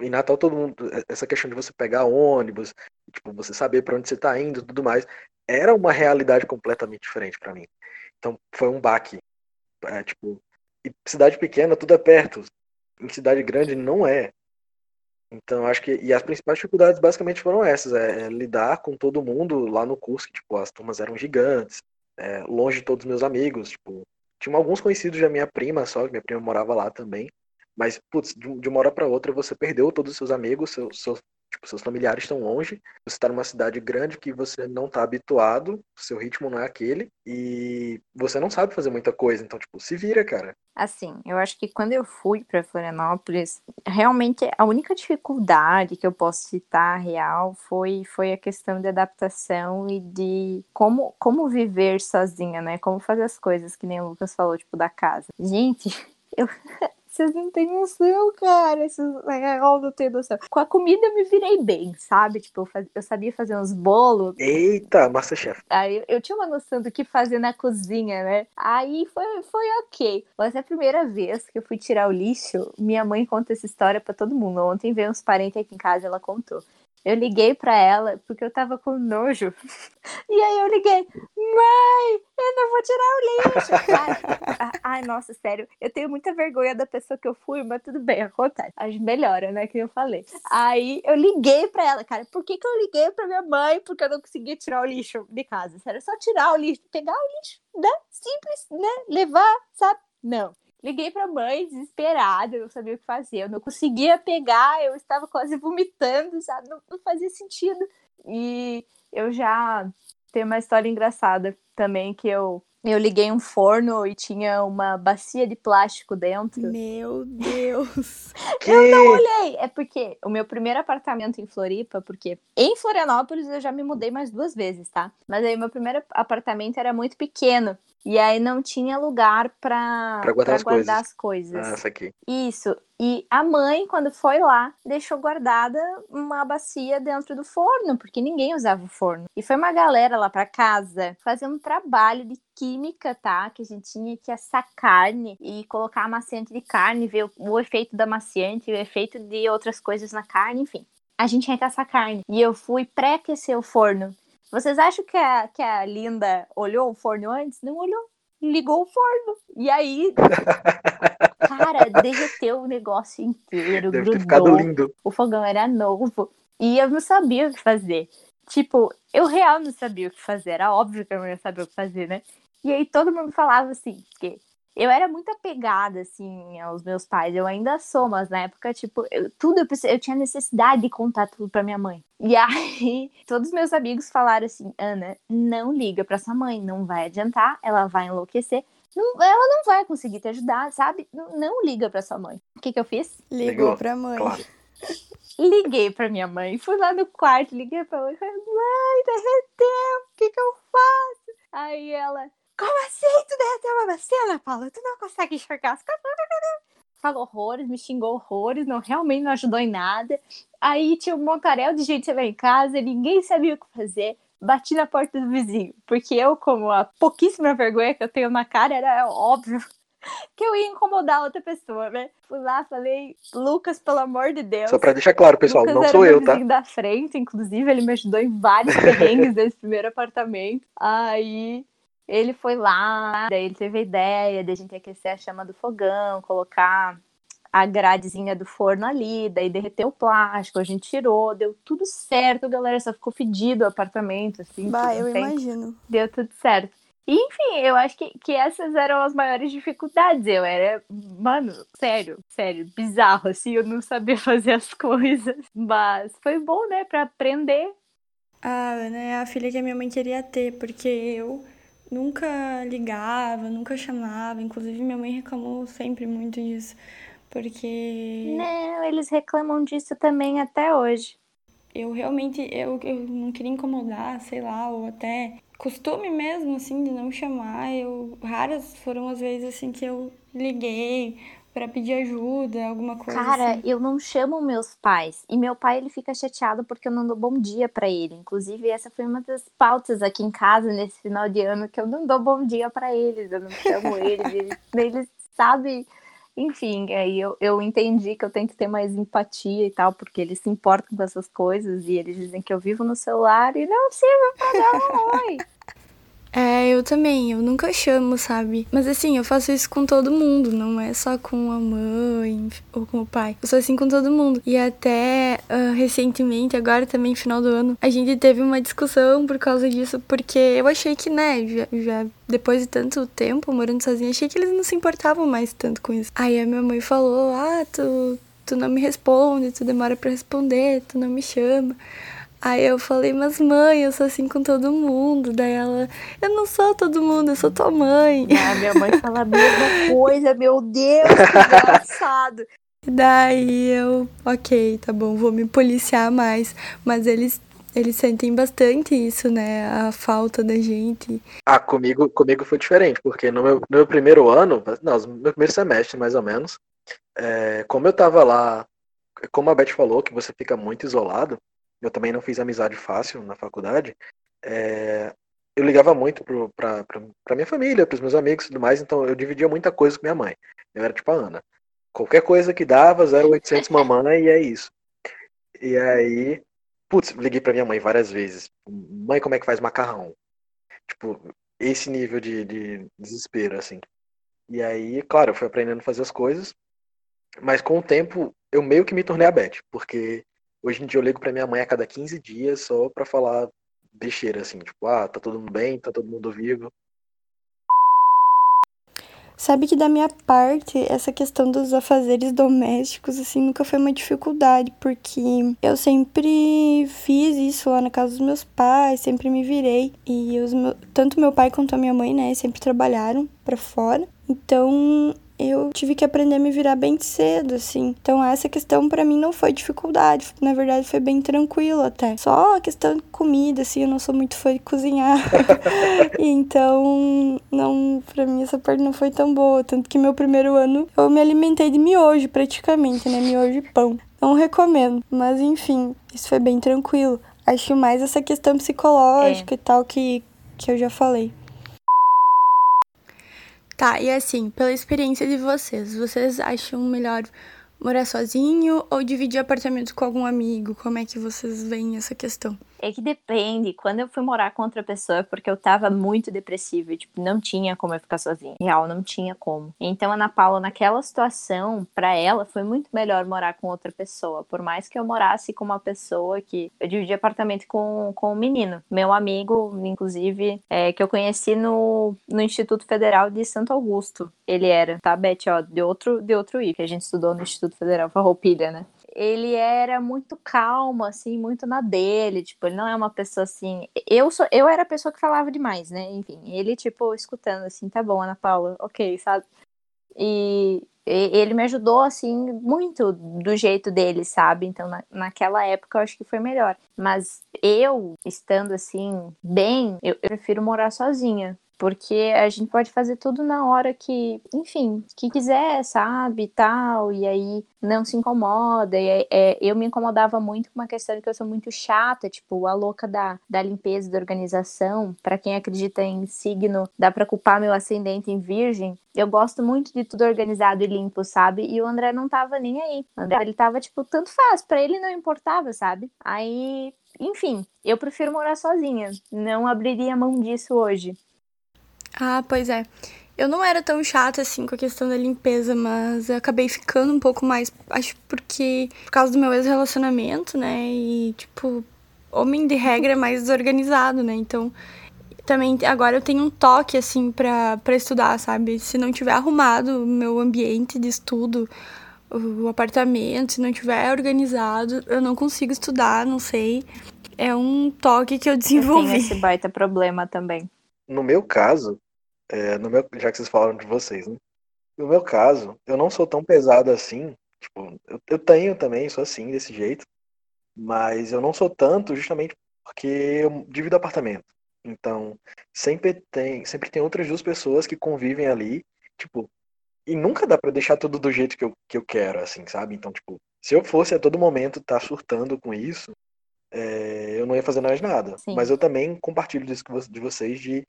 em Natal todo mundo, essa questão de você pegar ônibus, tipo, você saber para onde você está indo, tudo mais, era uma realidade completamente diferente para mim. Então, foi um baque. É, tipo, cidade pequena tudo é perto. Em cidade grande não é. Então, acho que. E as principais dificuldades basicamente foram essas: é, é, lidar com todo mundo lá no curso, que, tipo, as turmas eram gigantes, é, longe de todos os meus amigos. Tipo, tinha alguns conhecidos da minha prima só, que minha prima morava lá também. Mas, putz, de, de uma hora para outra você perdeu todos os seus amigos, seus, seus, tipo, seus familiares estão longe, você está numa cidade grande que você não está habituado, seu ritmo não é aquele, e você não sabe fazer muita coisa, então, tipo, se vira, cara. Assim, eu acho que quando eu fui para Florianópolis, realmente a única dificuldade que eu posso citar real foi, foi a questão de adaptação e de como, como viver sozinha, né? Como fazer as coisas, que nem o Lucas falou, tipo, da casa. Gente, <laughs> eu, vocês não têm noção, cara. Vocês, é, não tem noção. Com a comida eu me virei bem, sabe? Tipo, eu, faz... eu sabia fazer uns bolos. Eita, Masterchef. Aí eu tinha uma noção do que fazer na cozinha, né? Aí foi, foi ok. Mas é a primeira vez que eu fui tirar o lixo, minha mãe conta essa história para todo mundo. Ontem veio uns parentes aqui em casa ela contou. Eu liguei para ela porque eu tava com nojo. <laughs> E aí eu liguei, mãe, eu não vou tirar o lixo. Ai, nossa, sério, eu tenho muita vergonha da pessoa que eu fui, mas tudo bem, acontece. A gente melhora, né, que eu falei. Aí eu liguei para ela, cara, por que que eu liguei para minha mãe? Porque eu não conseguia tirar o lixo de casa. Sério, só tirar o lixo, pegar o lixo, né? Simples, né? Levar, sabe? Não. Liguei pra mãe, desesperada, eu não sabia o que fazer, eu não conseguia pegar, eu estava quase vomitando, sabe? Não, não fazia sentido. E eu já tenho uma história engraçada também, que eu eu liguei um forno e tinha uma bacia de plástico dentro. Meu Deus! <laughs> eu não olhei. É porque o meu primeiro apartamento em Floripa, porque em Florianópolis eu já me mudei mais duas vezes, tá? Mas aí o meu primeiro apartamento era muito pequeno. E aí não tinha lugar Pra guardar as guardar coisas. as coisas. Ah, essa aqui. Isso. E a mãe, quando foi lá, deixou guardada uma bacia dentro do forno, porque ninguém usava o forno. E foi uma galera lá pra casa fazer um trabalho de química, tá? Que a gente tinha que assar carne e colocar amaciante de carne, ver o, o efeito da amaciante, o efeito de outras coisas na carne, enfim. A gente que assar carne. E eu fui pré-aquecer o forno. Vocês acham que a, que a Linda olhou o forno antes? Não olhou. Ligou o forno. E aí, <laughs> cara, derreteu o negócio inteiro, Deve ter grudou. ficado lindo. O fogão era novo. E eu não sabia o que fazer. Tipo, eu real não sabia o que fazer. Era óbvio que eu não ia saber o que fazer, né? E aí todo mundo falava assim, que eu era muito apegada, assim, aos meus pais. Eu ainda sou, mas na época, tipo, eu, tudo eu, precis- eu tinha necessidade de contar tudo pra minha mãe. E <laughs> aí, todos os meus amigos falaram assim: Ana, não liga pra sua mãe, não vai adiantar, ela vai enlouquecer. Não- ela não vai conseguir te ajudar, sabe? Não, não liga pra sua mãe. O que, que eu fiz? Ligou, Ligou, pra mãe. Claro. <laughs> Liguei pra minha mãe, fui lá no quarto, liguei pra mãe, falei, mãe, derreteu, o que que eu faço? Aí ela, como assim tu derreteu uma bacia, Ana Paula? Tu não consegue enxergar as coisas? Falou horrores, me xingou horrores, não, realmente não ajudou em nada. Aí tinha um montaréu de gente lá em casa, ninguém sabia o que fazer. Bati na porta do vizinho, porque eu, como a pouquíssima vergonha que eu tenho na cara, era óbvio <laughs> que eu ia incomodar outra pessoa, né? Fui lá, falei, Lucas, pelo amor de Deus. Só pra deixar claro, pessoal, Lucas não sou eu, tá? da frente, inclusive, ele me ajudou em vários <laughs> perrengues desse primeiro apartamento. Aí ele foi lá, daí ele teve a ideia de a gente aquecer a chama do fogão, colocar a gradezinha do forno ali, daí derreteu o plástico, a gente tirou, deu tudo certo, galera, só ficou fedido o apartamento, assim, Bah, eu tempo imagino. deu tudo certo. E, enfim, eu acho que, que essas eram as maiores dificuldades. Eu era, mano, sério, sério, bizarro, assim, eu não sabia <laughs> fazer as coisas. Mas foi bom, né, pra aprender. A Ana é a filha que a minha mãe queria ter, porque eu nunca ligava, nunca chamava. Inclusive, minha mãe reclamou sempre muito disso. Porque Não, eles reclamam disso também até hoje. eu realmente eu, eu não queria incomodar, sei lá, ou até costume mesmo, assim, de não chamar. Eu, raras foram as vezes, assim, que eu liguei pra pedir ajuda, alguma coisa Cara, assim. eu não chamo meus pais. E meu pai, ele fica chateado porque eu não dou bom dia pra ele. Inclusive, essa foi uma das pautas aqui em casa nesse final de ano, que eu não dou bom dia pra eles. Eu não chamo eles. Eles, <laughs> eles sabem. Enfim, aí eu, eu entendi que eu tenho que ter mais empatia e tal, porque eles se importam com essas coisas e eles dizem que eu vivo no celular e não sirvo pra dar um oi. É, eu também, eu nunca chamo, sabe? Mas assim, eu faço isso com todo mundo, não é só com a mãe ou com o pai. Eu sou assim com todo mundo. E até ah, recentemente, agora também, final do ano, a gente teve uma discussão por causa disso, porque eu achei que, né, já, já depois de tanto tempo morando sozinha, achei que eles não se importavam mais tanto com isso. Aí a minha mãe falou: Ah, tu, tu não me responde, tu demora pra responder, tu não me chama. Aí eu falei, mas mãe, eu sou assim com todo mundo. Daí ela, eu não sou todo mundo, eu sou tua mãe. Ah, minha mãe fala a mesma <laughs> coisa, meu Deus, que engraçado. E daí eu, ok, tá bom, vou me policiar mais. Mas eles, eles sentem bastante isso, né? A falta da gente. Ah, comigo, comigo foi diferente, porque no meu, no meu primeiro ano, não, no meu primeiro semestre, mais ou menos, é, como eu tava lá, como a Beth falou, que você fica muito isolado, eu também não fiz amizade fácil na faculdade, é, eu ligava muito pra minha família, pros meus amigos e tudo mais, então eu dividia muita coisa com minha mãe. Eu era tipo a Ana. Qualquer coisa que dava, 0800 <laughs> mamãe, e é isso. E aí, putz, liguei pra minha mãe várias vezes. Mãe, como é que faz macarrão? Tipo, esse nível de, de desespero, assim. E aí, claro, eu fui aprendendo a fazer as coisas, mas com o tempo eu meio que me tornei a Beth, porque hoje em dia eu ligo pra minha mãe a cada 15 dias só pra falar besteira, assim, tipo, ah, tá todo mundo bem, tá todo mundo vivo. Sabe que da minha parte, essa questão dos afazeres domésticos, assim, nunca foi uma dificuldade, porque eu sempre fiz isso lá na casa dos meus pais, sempre me virei. E os meu, tanto meu pai quanto a minha mãe, né, sempre trabalharam pra fora. Então, eu tive que aprender a me virar bem cedo, assim. Então essa questão para mim não foi dificuldade, na verdade foi bem tranquilo até. Só a questão de comida, assim, eu não sou muito fã de cozinhar. <laughs> então, não, para mim essa parte não foi tão boa, tanto que meu primeiro ano eu me alimentei de miojo praticamente, né? Miojo e pão. Não recomendo, mas enfim, isso foi bem tranquilo. Acho mais essa questão psicológica é. e tal que, que eu já falei. Tá, e assim, pela experiência de vocês, vocês acham melhor morar sozinho ou dividir apartamento com algum amigo? Como é que vocês veem essa questão? É que depende. Quando eu fui morar com outra pessoa, porque eu tava muito depressiva, e, tipo, não tinha como eu ficar sozinha. Real, não tinha como. Então, Ana Paula, naquela situação, para ela, foi muito melhor morar com outra pessoa. Por mais que eu morasse com uma pessoa que. Eu dividi apartamento com, com um menino. Meu amigo, inclusive, é, que eu conheci no, no Instituto Federal de Santo Augusto. Ele era, tá, Beth? Ó, de outro, de outro I, que a gente estudou no Instituto Federal Farroupilha, né? Ele era muito calmo, assim, muito na dele, tipo, ele não é uma pessoa assim. Eu sou, eu era a pessoa que falava demais, né? Enfim, ele, tipo, escutando assim, tá bom, Ana Paula, ok, sabe? E, ele me ajudou, assim, muito do jeito dele, sabe? Então, na, naquela época, eu acho que foi melhor. Mas eu, estando assim, bem, eu, eu prefiro morar sozinha, porque a gente pode fazer tudo na hora que, enfim, que quiser, sabe, tal, e aí não se incomoda. E, é, eu me incomodava muito com uma questão que eu sou muito chata, tipo, a louca da, da limpeza da organização. Para quem acredita em signo, dá pra culpar meu ascendente em virgem. Eu gosto muito de tudo organizado e limpo, sabe? E o André não tava nem aí. O André, ele tava, tipo, tanto faz, para ele não importava, sabe? Aí, enfim, eu prefiro morar sozinha. Não abriria mão disso hoje. Ah, pois é. Eu não era tão chata assim com a questão da limpeza, mas eu acabei ficando um pouco mais. Acho porque. Por causa do meu ex-relacionamento, né? E, tipo, homem de regra é mais desorganizado, né? Então. Também agora eu tenho um toque, assim, pra, pra estudar, sabe? Se não tiver arrumado o meu ambiente de estudo, o apartamento, se não tiver organizado, eu não consigo estudar, não sei. É um toque que eu desenvolvi. Eu tenho esse baita problema também. No meu caso, é, no meu, já que vocês falaram de vocês, né? No meu caso, eu não sou tão pesado assim. Tipo, eu, eu tenho também, sou assim, desse jeito. Mas eu não sou tanto justamente porque eu divido apartamento. Então, sempre tem, sempre tem outras duas pessoas que convivem ali, tipo, e nunca dá para deixar tudo do jeito que eu, que eu quero, assim, sabe? Então, tipo, se eu fosse a todo momento estar tá surtando com isso, é, eu não ia fazer mais nada. Sim. Mas eu também compartilho disso de vocês de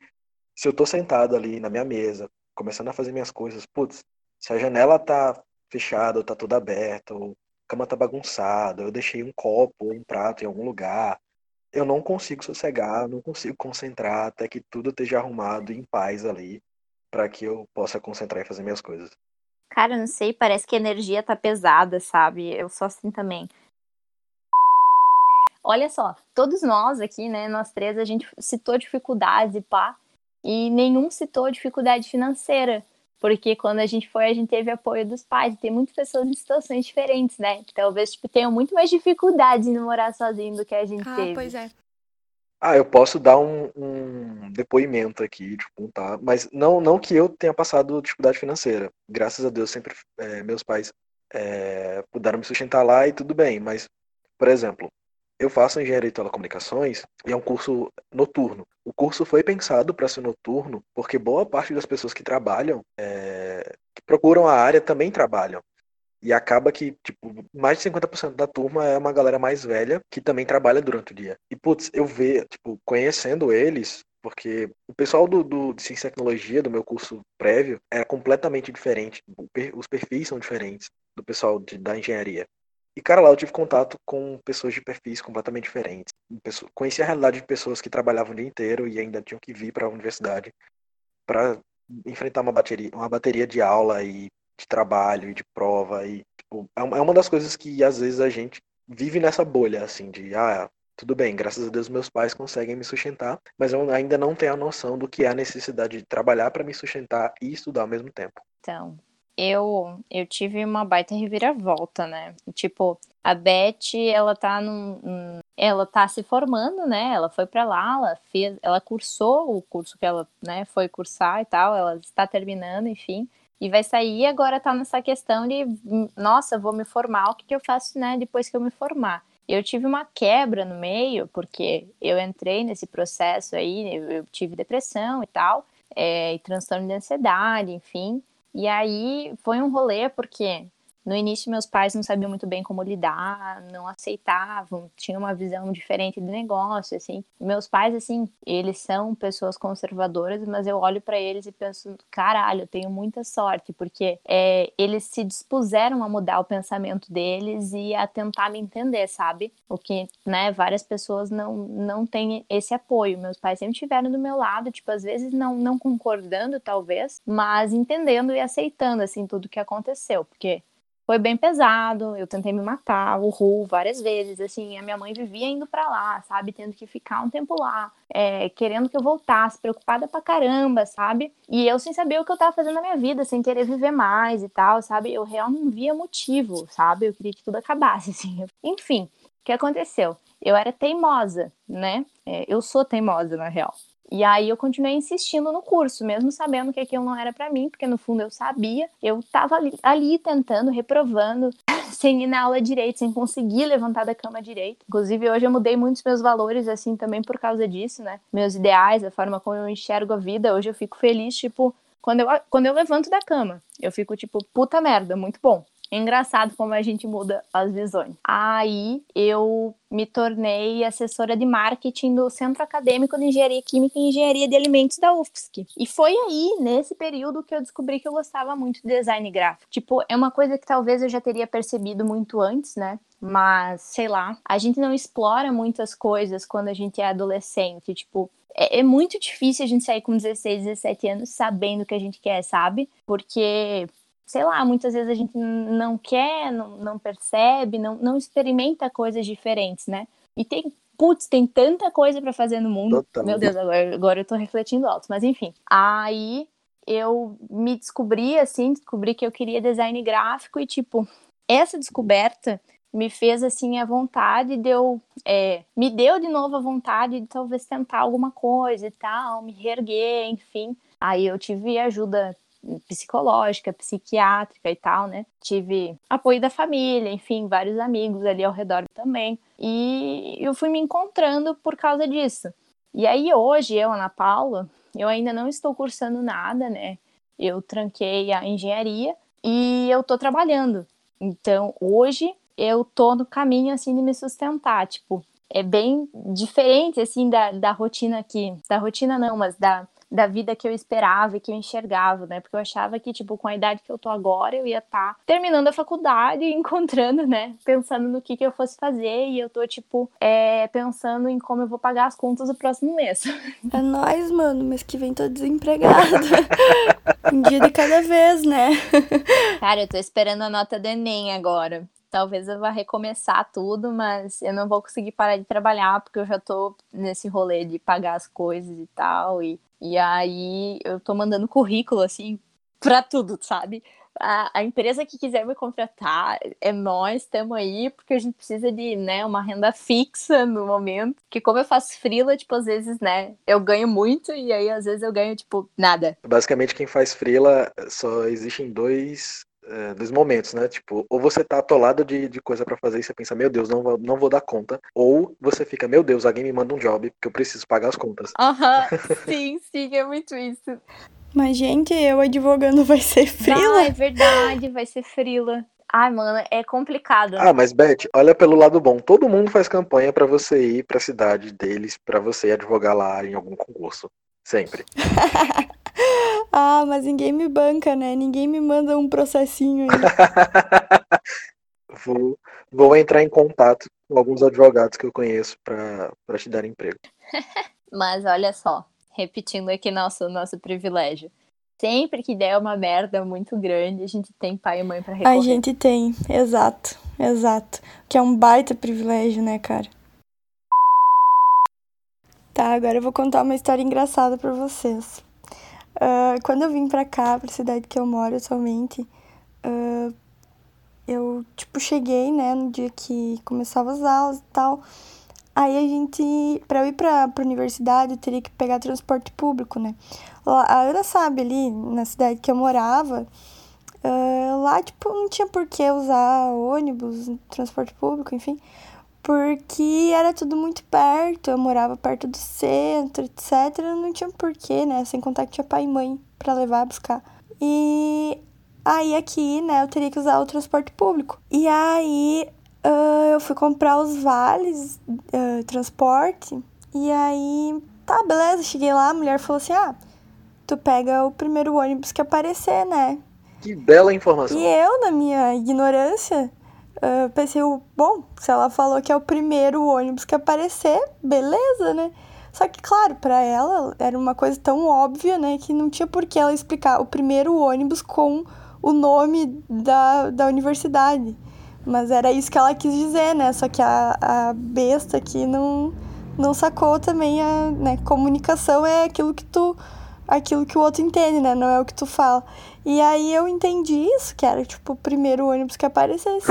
se eu tô sentado ali na minha mesa, começando a fazer minhas coisas, putz, se a janela tá fechada ou tá toda aberta, ou a cama tá bagunçada, eu deixei um copo ou um prato em algum lugar, eu não consigo sossegar, não consigo concentrar até que tudo esteja arrumado em paz ali, para que eu possa concentrar e fazer minhas coisas. Cara, não sei, parece que a energia tá pesada, sabe? Eu sou assim também. Olha só, todos nós aqui, né, nós três, a gente citou dificuldades e pá, e nenhum citou dificuldade financeira, porque quando a gente foi, a gente teve apoio dos pais. Tem muitas pessoas em situações diferentes, né? Talvez tipo, tenham muito mais dificuldade em morar sozinho do que a gente ah, teve. Pois é. Ah, eu posso dar um, um depoimento aqui, tipo, tá? Mas não, não que eu tenha passado dificuldade financeira. Graças a Deus, sempre é, meus pais é, puderam me sustentar lá e tudo bem. Mas, por exemplo, eu faço engenharia de telecomunicações e é um curso noturno. O curso foi pensado para ser noturno porque boa parte das pessoas que trabalham, é, que procuram a área, também trabalham. E acaba que, tipo, mais de 50% da turma é uma galera mais velha que também trabalha durante o dia. E, putz, eu vejo, tipo, conhecendo eles, porque o pessoal do, do, de ciência e tecnologia, do meu curso prévio, era completamente diferente. Os perfis são diferentes do pessoal de, da engenharia. E, cara, lá eu tive contato com pessoas de perfis completamente diferentes. Conheci a realidade de pessoas que trabalhavam o dia inteiro e ainda tinham que vir para a universidade para enfrentar uma bateria, uma bateria de aula e de trabalho e de prova. E, tipo, é, é uma das coisas que às vezes a gente vive nessa bolha, assim, de, ah, tudo bem, graças a Deus meus pais conseguem me sustentar, mas eu ainda não tenho a noção do que é a necessidade de trabalhar para me sustentar e estudar ao mesmo tempo. Então, eu eu tive uma baita reviravolta, né? Tipo, a Beth, ela tá num, ela tá se formando, né? Ela foi para lá, ela fez, ela cursou o curso que ela, né, foi cursar e tal, ela está terminando, enfim. E vai sair agora tá nessa questão de, nossa, vou me formar, o que, que eu faço, né, depois que eu me formar? Eu tive uma quebra no meio, porque eu entrei nesse processo aí, eu tive depressão e tal, é, e transtorno de ansiedade, enfim. E aí foi um rolê, porque no início, meus pais não sabiam muito bem como lidar, não aceitavam, tinham uma visão diferente do negócio, assim. Meus pais, assim, eles são pessoas conservadoras, mas eu olho para eles e penso, caralho, eu tenho muita sorte, porque é, eles se dispuseram a mudar o pensamento deles e a tentar me entender, sabe? O que, né, várias pessoas não, não têm esse apoio. Meus pais sempre estiveram do meu lado, tipo, às vezes não, não concordando, talvez, mas entendendo e aceitando, assim, tudo que aconteceu, porque foi bem pesado. Eu tentei me matar, o Ru, várias vezes. Assim, a minha mãe vivia indo para lá, sabe? Tendo que ficar um tempo lá, é, querendo que eu voltasse, preocupada pra caramba, sabe? E eu sem saber o que eu tava fazendo na minha vida, sem querer viver mais e tal, sabe? Eu realmente não via motivo, sabe? Eu queria que tudo acabasse, <laughs> assim. Enfim, o que aconteceu? Eu era teimosa, né? É, eu sou teimosa, na real. E aí eu continuei insistindo no curso, mesmo sabendo que aquilo não era para mim, porque no fundo eu sabia. Eu tava ali, ali, tentando, reprovando, <laughs> sem ir na aula direito, sem conseguir levantar da cama direito. Inclusive hoje eu mudei muitos meus valores assim também por causa disso, né? Meus ideais, a forma como eu enxergo a vida. Hoje eu fico feliz, tipo, quando eu, quando eu levanto da cama, eu fico tipo, puta merda, muito bom. É engraçado como a gente muda as visões. Aí eu me tornei assessora de marketing do Centro Acadêmico de Engenharia Química e Engenharia de Alimentos da UFSC. E foi aí, nesse período, que eu descobri que eu gostava muito de design gráfico. Tipo, é uma coisa que talvez eu já teria percebido muito antes, né? Mas, sei lá, a gente não explora muitas coisas quando a gente é adolescente. Tipo, é, é, muito difícil a gente sair com 16, 17 anos sabendo o que a gente quer, sabe? Porque sei lá, muitas vezes a gente não quer, não, não percebe, não, não experimenta coisas diferentes, né? E tem, putz, tem tanta coisa para fazer no mundo. Total. Meu Deus, agora, agora eu tô refletindo alto, mas enfim. Aí eu me descobri assim, descobri que eu queria design gráfico e tipo, essa descoberta me fez assim a vontade de eu é, me deu de novo a vontade de talvez tentar alguma coisa e tal, me reerguer, enfim. Aí eu tive ajuda psicológica, psiquiátrica e tal, né? Tive apoio da família, enfim, vários amigos ali ao redor também. E eu fui me encontrando por causa disso. E aí hoje, eu, Ana Paula, eu ainda não estou cursando nada, né? Eu tranquei a engenharia e eu tô trabalhando. Então, hoje eu tô no caminho assim de me sustentar, tipo, é bem diferente assim da, da rotina aqui, da rotina não, mas da da vida que eu esperava e que eu enxergava, né? Porque eu achava que, tipo, com a idade que eu tô agora, eu ia estar tá terminando a faculdade e <laughs> encontrando, né? Pensando no que, que eu fosse fazer e eu tô, tipo, é, pensando em como eu vou pagar as contas do próximo mês. <laughs> É nóis, mano, mês que vem tô desempregada. <laughs> um dia de cada vez, né? Cara, eu tô esperando a nota do Enem agora talvez eu vá recomeçar tudo, mas eu não vou conseguir parar de trabalhar porque eu já tô nesse rolê de pagar as coisas e tal. E e aí eu tô mandando currículo, assim, pra tudo, sabe? A, a empresa que quiser me contratar, é nós, estamos aí, porque a gente precisa de, né, uma renda fixa no momento. Que como eu faço frila, tipo, às vezes, né, eu ganho muito e aí às vezes eu ganho, tipo, nada. Basicamente, quem faz frila só existem dois é, dos momentos, né? Tipo, ou você tá atolado de, de coisa para fazer e você pensa, meu Deus, não, vou, não vou dar conta. Ou você fica, meu Deus, alguém me manda um job, porque eu preciso pagar as contas. Aham, <laughs> sim, sim, é muito isso. Mas, gente, eu advogando vai ser frila? Ah, é verdade, vai ser frila. Ai, mano, é complicado. Ah, mas Beth, olha pelo lado bom. Todo mundo faz campanha para você ir para a cidade deles, para você advogar lá em algum concurso. Sempre. <laughs> ah, mas ninguém me banca, né? Ninguém me manda um processinho aí. <laughs> vou, vou entrar em contato com alguns advogados que eu conheço para te dar emprego. <laughs> mas olha só, repetindo aqui nosso, nosso privilégio. Sempre que der uma merda muito grande, a gente tem pai e mãe para recorrer. A gente tem, exato, exato. Que é um baita privilégio, né, cara? Tá, agora eu vou contar uma história engraçada para vocês. Uh, quando eu vim pra cá, pra cidade que eu moro atualmente, uh, eu, tipo, cheguei, né, no dia que começava as aulas e tal. Aí a gente, para eu ir pra, pra universidade, eu teria que pegar transporte público, né? A Ana sabe, ali na cidade que eu morava, uh, lá, tipo, não tinha por que usar ônibus, transporte público, enfim, porque era tudo muito perto, eu morava perto do centro, etc. Não tinha porquê, né? Sem contar que tinha pai e mãe para levar, buscar. E aí aqui, né, eu teria que usar o transporte público. E aí uh, eu fui comprar os vales uh, transporte. E aí, tá, beleza, cheguei lá, a mulher falou assim: ah, tu pega o primeiro ônibus que aparecer, né? Que bela informação. E eu, na minha ignorância, uh, pensei, bom, se ela falou que é o primeiro ônibus que aparecer, beleza, né? Só que, claro, para ela era uma coisa tão óbvia, né, que não tinha por que ela explicar o primeiro ônibus com o nome da, da universidade. Mas era isso que ela quis dizer, né? Só que a, a besta aqui não, não sacou também a né? comunicação é aquilo que tu aquilo que o outro entende, né? Não é o que tu fala. E aí eu entendi isso, que era tipo o primeiro ônibus que aparecesse.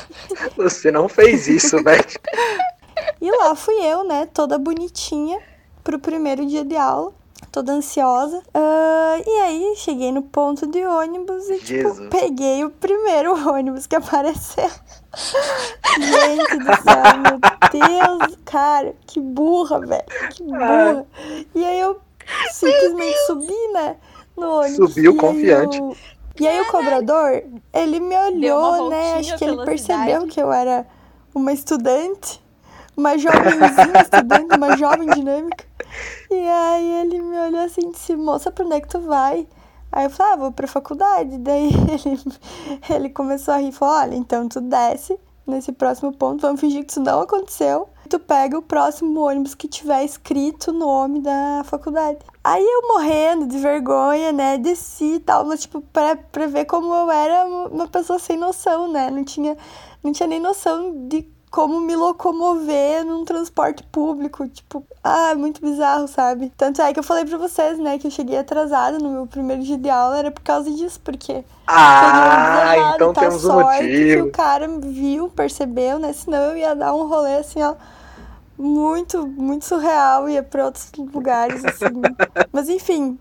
<laughs> Você não fez isso, velho. <laughs> e lá fui eu, né? Toda bonitinha pro primeiro dia de aula toda ansiosa. Uh, e aí cheguei no ponto de ônibus e, tipo, peguei o primeiro <laughs> ônibus que apareceu. Gente do céu, meu Deus, cara, que burra, velho, que burra. E aí eu <laughs> simplesmente subi, né, no ônibus. Subiu confiante. Eu... E aí o cobrador, ele me olhou, né, acho que ele percebeu cidade. que eu era uma estudante, uma jovenzinha <laughs> estudante, uma jovem dinâmica. E aí ele me olhou assim disse, moça, pra onde é que tu vai? Aí eu falei, ah, vou pra faculdade. <laughs> Daí ele, ele começou a rir e falou, olha, então tu desce nesse próximo ponto, vamos fingir que isso não aconteceu. Tu pega o próximo ônibus que tiver escrito o nome da faculdade. Aí eu morrendo de vergonha, né, desci e tal, mas tipo, pra, pra ver como eu era uma pessoa sem noção, né, não tinha, não tinha nem noção de como me locomover num transporte público, tipo, ah, muito bizarro, sabe? Tanto é que eu falei pra vocês, né, que eu cheguei atrasada no meu primeiro dia de aula, era por causa disso, porque... Ah, então tá temos um motivo. que o cara viu, percebeu, né, senão eu ia dar um rolê, assim, ó, muito, muito surreal, ia pra outros lugares, assim. <laughs> Mas, enfim,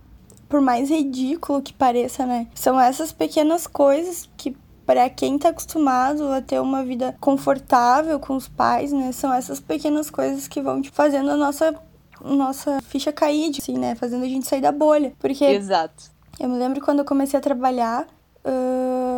por mais ridículo que pareça, né, são essas pequenas coisas que para quem está acostumado a ter uma vida confortável com os pais, né? São essas pequenas coisas que vão tipo, fazendo a nossa nossa ficha cair, assim, né? Fazendo a gente sair da bolha. Porque. Exato. Eu me lembro quando eu comecei a trabalhar. Uh,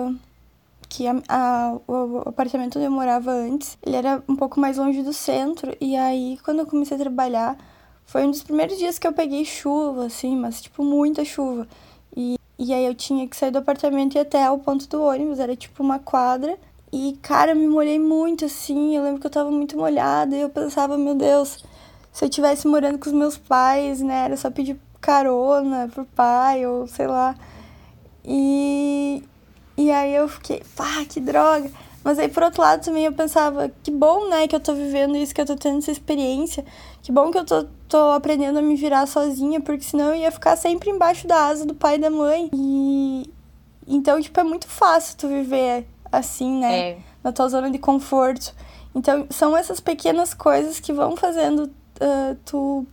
que a, a, o apartamento onde eu morava antes, ele era um pouco mais longe do centro. E aí, quando eu comecei a trabalhar, foi um dos primeiros dias que eu peguei chuva, assim, mas tipo, muita chuva. E e aí eu tinha que sair do apartamento e ir até o ponto do ônibus, era tipo uma quadra. E, cara, eu me molhei muito assim. Eu lembro que eu tava muito molhada e eu pensava, meu Deus, se eu tivesse morando com os meus pais, né? Era só pedir carona pro pai ou sei lá. E, e aí eu fiquei, pá, que droga. Mas aí, por outro lado, também eu pensava, que bom, né, que eu tô vivendo isso, que eu tô tendo essa experiência. Que bom que eu tô, tô aprendendo a me virar sozinha, porque senão eu ia ficar sempre embaixo da asa do pai e da mãe. E. Então, tipo, é muito fácil tu viver assim, né? É. Na tua zona de conforto. Então, são essas pequenas coisas que vão fazendo uh, tu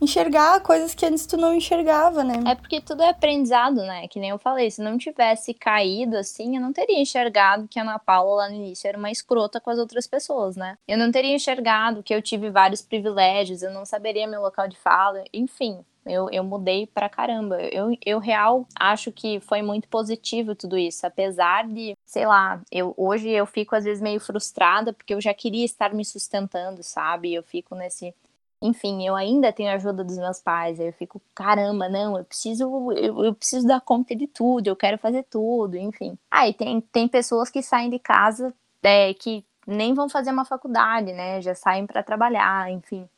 enxergar coisas que antes tu não enxergava, né? É porque tudo é aprendizado, né? Que nem eu falei, se não tivesse caído assim, eu não teria enxergado que a Ana Paula lá no início era uma escrota com as outras pessoas, né? Eu não teria enxergado que eu tive vários privilégios, eu não saberia meu local de fala, enfim. Eu, eu mudei pra caramba. Eu, eu real acho que foi muito positivo tudo isso. Apesar de, sei lá, eu hoje eu fico às vezes meio frustrada porque eu já queria estar me sustentando, sabe? Eu fico nesse enfim, eu ainda tenho a ajuda dos meus pais, aí eu fico, caramba, não, eu preciso, eu, eu, preciso dar conta de tudo, eu quero fazer tudo, enfim. Aí ah, tem, tem pessoas que saem de casa é, que nem vão fazer uma faculdade, né? Já saem para trabalhar, enfim.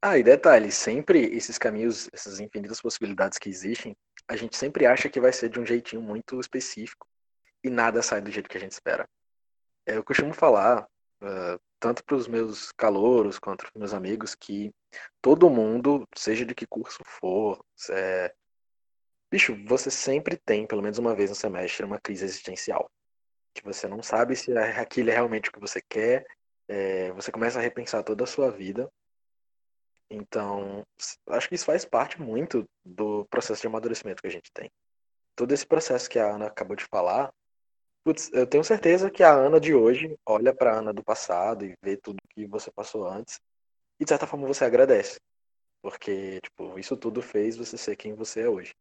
Ah, e detalhe, sempre esses caminhos, essas infinitas possibilidades que existem, a gente sempre acha que vai ser de um jeitinho muito específico e nada sai do jeito que a gente espera. É, eu costumo falar, uh, tanto para os meus calouros quanto para os meus amigos, que todo mundo, seja de que curso for, é... bicho, você sempre tem, pelo menos uma vez no semestre, uma crise existencial. Que você não sabe se é aquilo é realmente o que você quer, é, você começa a repensar toda a sua vida. Então, acho que isso faz parte muito do processo de amadurecimento que a gente tem. Todo esse processo que a Ana acabou de falar, putz, eu tenho certeza que a Ana de hoje olha para a Ana do passado e vê tudo que você passou antes e de certa forma você agradece. Porque, tipo, isso tudo fez você ser quem você é hoje.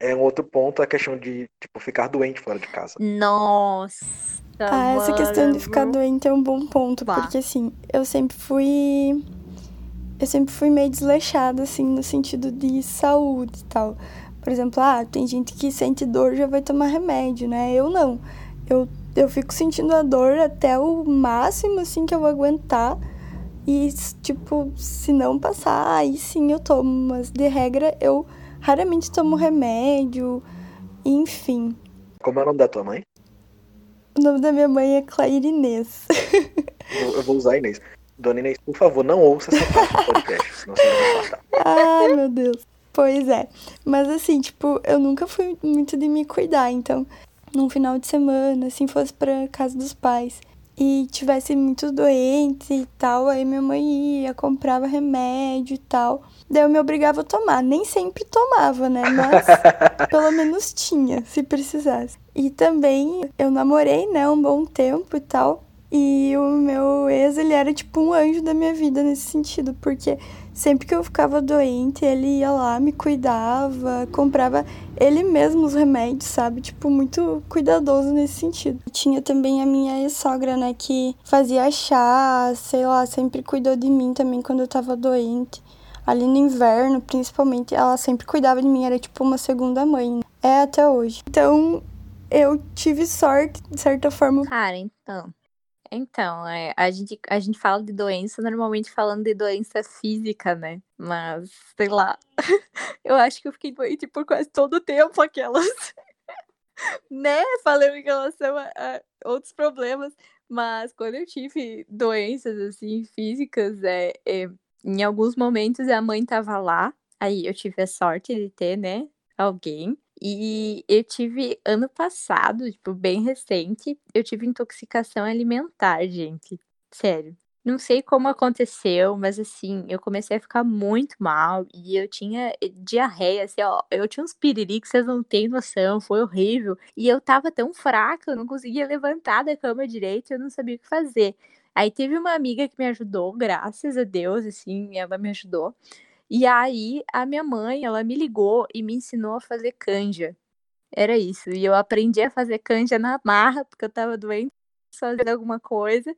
É um outro ponto a questão de, tipo, ficar doente fora de casa. Nossa. Ah, essa questão de ficar doente é um bom ponto, Vá. porque assim, eu sempre fui. Eu sempre fui meio desleixada, assim, no sentido de saúde e tal. Por exemplo, ah, tem gente que sente dor já vai tomar remédio, né? Eu não. Eu, eu fico sentindo a dor até o máximo, assim, que eu vou aguentar. E, tipo, se não passar, aí sim eu tomo. Mas, de regra, eu raramente tomo remédio. Enfim. Como é o nome da tua mãe? O nome da minha mãe é Claire Inês. Eu eu vou usar Inês. Dona Inês, por favor, não ouça essa parte do podcast, senão você não vai cortar. Ai, <laughs> meu Deus. Pois é. Mas assim, tipo, eu nunca fui muito de me cuidar. Então, num final de semana, assim, fosse pra casa dos pais e tivesse muito doente e tal, aí minha mãe ia, comprava remédio e tal. Daí eu me obrigava a tomar. Nem sempre tomava, né? Mas <laughs> pelo menos tinha, se precisasse. E também eu namorei, né, um bom tempo e tal. E o meu ex, ele era tipo um anjo da minha vida nesse sentido, porque sempre que eu ficava doente, ele ia lá, me cuidava, comprava ele mesmo os remédios, sabe? Tipo, muito cuidadoso nesse sentido. Tinha também a minha ex-sogra, né, que fazia chá, sei lá, sempre cuidou de mim também quando eu tava doente. Ali no inverno, principalmente, ela sempre cuidava de mim, era tipo uma segunda mãe. É até hoje. Então, eu tive sorte, de certa forma, Cara, então. Então, é, a, gente, a gente fala de doença normalmente falando de doença física, né? Mas, sei lá. <laughs> eu acho que eu fiquei doente por quase todo o tempo, aquelas. <laughs> né? Falando em relação a, a outros problemas. Mas quando eu tive doenças, assim, físicas, é, é, em alguns momentos a mãe tava lá. Aí eu tive a sorte de ter, né? Alguém. E eu tive ano passado, tipo, bem recente, eu tive intoxicação alimentar, gente. Sério. Não sei como aconteceu, mas assim, eu comecei a ficar muito mal e eu tinha eh, diarreia, assim, ó. Eu tinha uns piriri que vocês não têm noção, foi horrível. E eu tava tão fraca, eu não conseguia levantar da cama direito, eu não sabia o que fazer. Aí teve uma amiga que me ajudou, graças a Deus, assim, ela me ajudou. E aí a minha mãe, ela me ligou e me ensinou a fazer canja. Era isso. E eu aprendi a fazer canja na marra, porque eu tava doente, fazendo alguma coisa.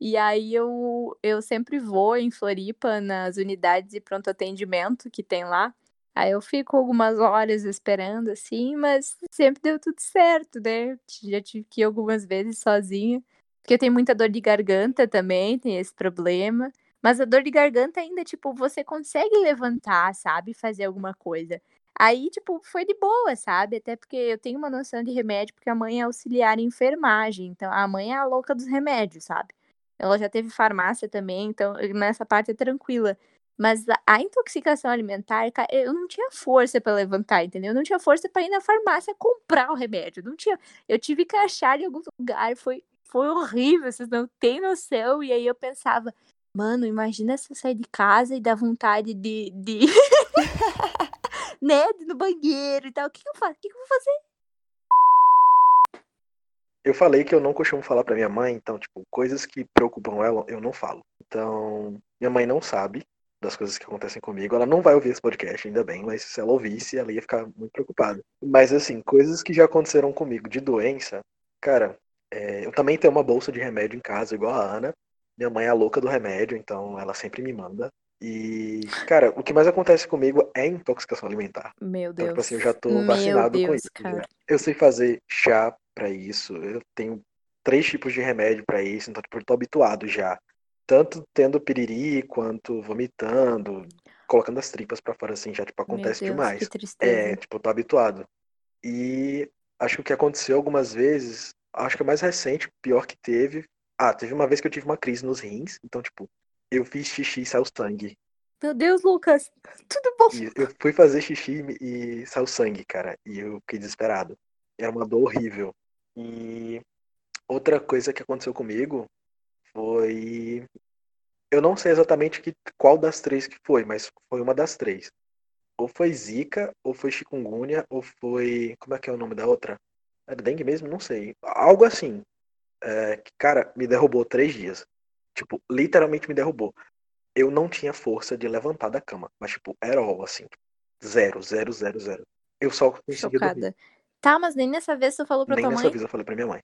E aí eu, eu sempre vou em Floripa, nas unidades de pronto atendimento que tem lá. Aí eu fico algumas horas esperando, assim, mas sempre deu tudo certo, né? Já tive que ir algumas vezes sozinha. Porque eu tenho muita dor de garganta também, tem esse problema. Mas a dor de garganta ainda, tipo, você consegue levantar, sabe? Fazer alguma coisa. Aí, tipo, foi de boa, sabe? Até porque eu tenho uma noção de remédio, porque a mãe é auxiliar em enfermagem. Então, a mãe é a louca dos remédios, sabe? Ela já teve farmácia também, então nessa parte é tranquila. Mas a, intoxicação alimentar, eu não tinha força pra levantar, entendeu? Eu não tinha força pra ir na farmácia comprar o remédio. Não tinha. Eu tive que achar em algum lugar. Foi, foi horrível, vocês não têm noção. E aí eu pensava, mano, imagina se eu sair de casa e dar vontade de. de... <laughs> né? de ir no banheiro e tal. O que, que eu faço? O que, que eu vou fazer? Eu falei que eu não costumo falar pra minha mãe, então, tipo, coisas que preocupam ela, eu não falo. Então, minha mãe não sabe das coisas que acontecem comigo. Ela não vai ouvir esse podcast, ainda bem, mas se ela ouvisse, ela ia ficar muito preocupada. Mas, assim, coisas que já aconteceram comigo de doença, cara, é, eu também tenho uma bolsa de remédio em casa, igual a Ana. Minha mãe é a louca do remédio, então ela sempre me manda. E, cara, o que mais acontece comigo é intoxicação alimentar. Meu Então, Deus. tipo assim, eu já tô Meu vacinado com Deus, isso. cara. já. Eu sei fazer chá pra isso. Eu tenho três tipos de remédio pra isso, então tipo, eu tô habituado já. Tanto tendo piriri quanto vomitando, colocando as tripas pra fora assim, já tipo Meu acontece Deus, demais. que tristeza. É, tipo, eu tô habituado. E acho que o que aconteceu algumas vezes, acho que o mais recente, pior que teve. Ah, teve uma vez que eu tive uma crise nos rins, então, tipo, eu fiz xixi e saiu sangue. Meu Deus, Lucas. Tudo bom? E eu fui fazer xixi e saiu sangue, cara. E eu fiquei desesperado. Era uma dor horrível. E Outra coisa que aconteceu comigo foi. Eu não sei exatamente que, qual das três que foi, mas foi uma das três. Ou foi Zika, ou foi chikungunya, ou foi. Como é que é o nome da outra? Era dengue mesmo? Não sei. Algo assim. É, que, cara, me derrubou três dias. Tipo, literalmente me derrubou. Eu não tinha força de levantar da cama. Mas, tipo, era all, assim. Zero, zero, zero, zero. Eu só conseguia Chocada. dormir. Tá, mas nem nessa vez tu falou pra Nem tua nessa mãe? vez eu falei pra minha mãe.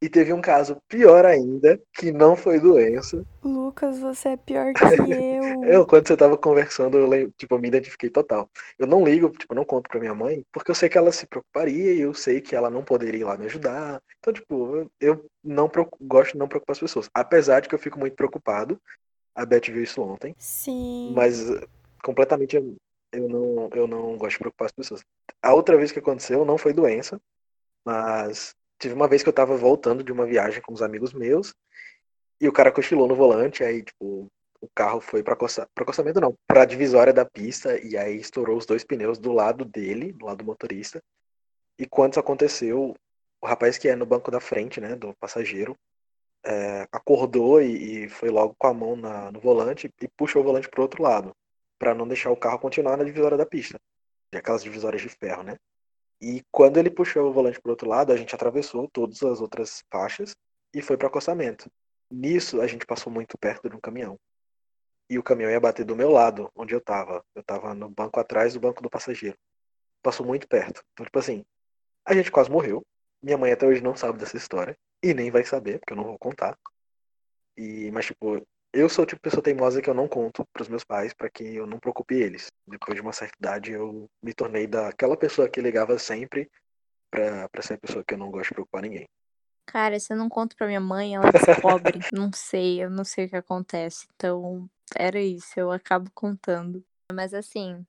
E teve um caso pior ainda, que não foi doença. Lucas, você é pior <laughs> que eu. Eu, quando você tava conversando, eu tipo, eu me identifiquei total. Eu não ligo, tipo, eu não conto pra minha mãe, porque eu sei que ela se preocuparia e eu sei que ela não poderia ir lá me ajudar. Então, tipo, eu- eu não gosto de não preocupar as pessoas. Apesar de que eu fico muito preocupado. A Beth viu isso ontem. Sim. Mas eh, completamente eu não, eu não gosto de preocupar as pessoas. A outra vez que aconteceu não foi doença, mas tive uma vez que eu tava voltando de uma viagem com uns amigos meus e o cara cochilou no volante, aí tipo, o carro foi para acostamento não, para divisória da pista e aí estourou os dois pneus do lado dele, do lado do motorista. E quando isso aconteceu, o rapaz que é no banco da frente, né, do passageiro, é, acordou e, e foi logo com a mão na- no volante e puxou o volante pro outro lado, para não deixar o carro continuar na divisória da pista, aquelas divisórias de ferro, né? E quando ele puxou o volante pro outro lado, a gente atravessou todas as outras faixas e foi para acostamento. Nisso, a gente passou muito perto de um caminhão. E o caminhão ia bater do meu lado, onde eu tava. Eu tava no banco atrás do banco do passageiro. Passou muito perto. Então, tipo assim, a gente quase morreu. Minha mãe até hoje não sabe dessa história. E nem vai saber, porque eu não vou contar. E, mas, tipo, eu sou o tipo de pessoa teimosa que eu não conto pros meus pais para que eu não preocupe eles. Depois de uma certa idade, eu me tornei daquela pessoa que ligava sempre pra, pra ser a pessoa que eu não gosto de preocupar ninguém. Cara, se eu não conto pra minha mãe, ela descobre. <laughs> não sei, eu não sei o que acontece. Então, era isso, eu acabo contando. Mas assim,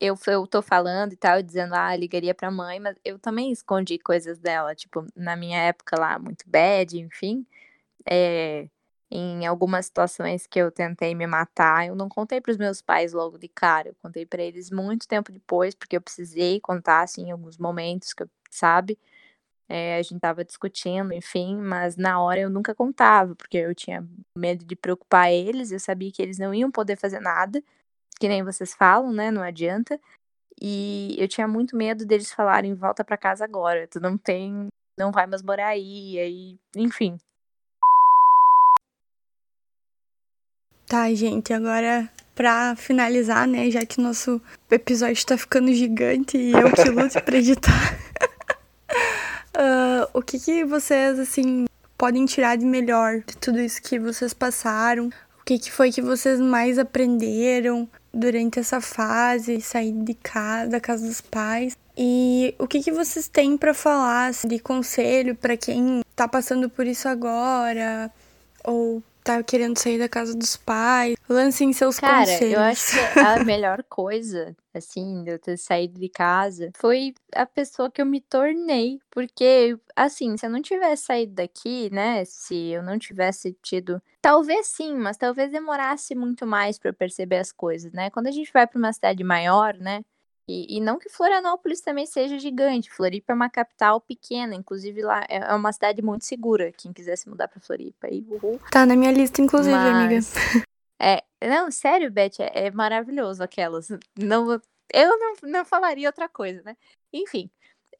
eu, eu tô falando e tal, dizendo, ah, ligaria pra mãe, mas eu também escondi coisas dela. Tipo, na minha época lá, muito bad, enfim. É, em algumas situações que eu tentei me matar, eu não contei pros meus pais logo de cara. Eu contei pra eles muito tempo depois, porque eu precisei contar, assim, em alguns momentos que eu, sabe? É, a gente tava discutindo, enfim, mas na hora eu nunca contava, porque eu tinha medo de preocupar eles, eu sabia que eles não iam poder fazer nada, que nem vocês falam, né? Não adianta. E eu tinha muito medo deles falarem, volta pra casa agora, tu não tem, não vai mais morar aí, aí, enfim. Tá, gente, agora pra finalizar, né, já que nosso episódio tá ficando gigante e eu que luto pra editar. <laughs> ah, o que que vocês, assim, podem tirar de melhor de tudo isso que vocês passaram? O que que foi que vocês mais aprenderam durante essa fase, sair de casa, da casa dos pais? E o que que vocês têm pra falar assim, de conselho pra quem tá passando por isso agora ou tá querendo sair da casa dos pais? Lancem seus Cara, conselhos. eu acho que <laughs> a melhor coisa, assim, de eu ter saído de casa foi a pessoa que eu me tornei. Porque, assim, se eu não tivesse saído daqui, né? Se eu não tivesse tido. Talvez sim, mas talvez demorasse muito mais pra eu perceber as coisas, né? Quando a gente vai pra uma cidade maior, né? E, e não que Florianópolis também seja gigante. Floripa é uma capital pequena, inclusive lá é é uma cidade muito segura. Quem quiser se mudar pra Floripa aí, uhul. Tá na minha lista, inclusive, amiga. Mas, é, não, sério, Beth, é, é maravilhoso aquelas. Não, eu não, não falaria outra coisa, né? Enfim,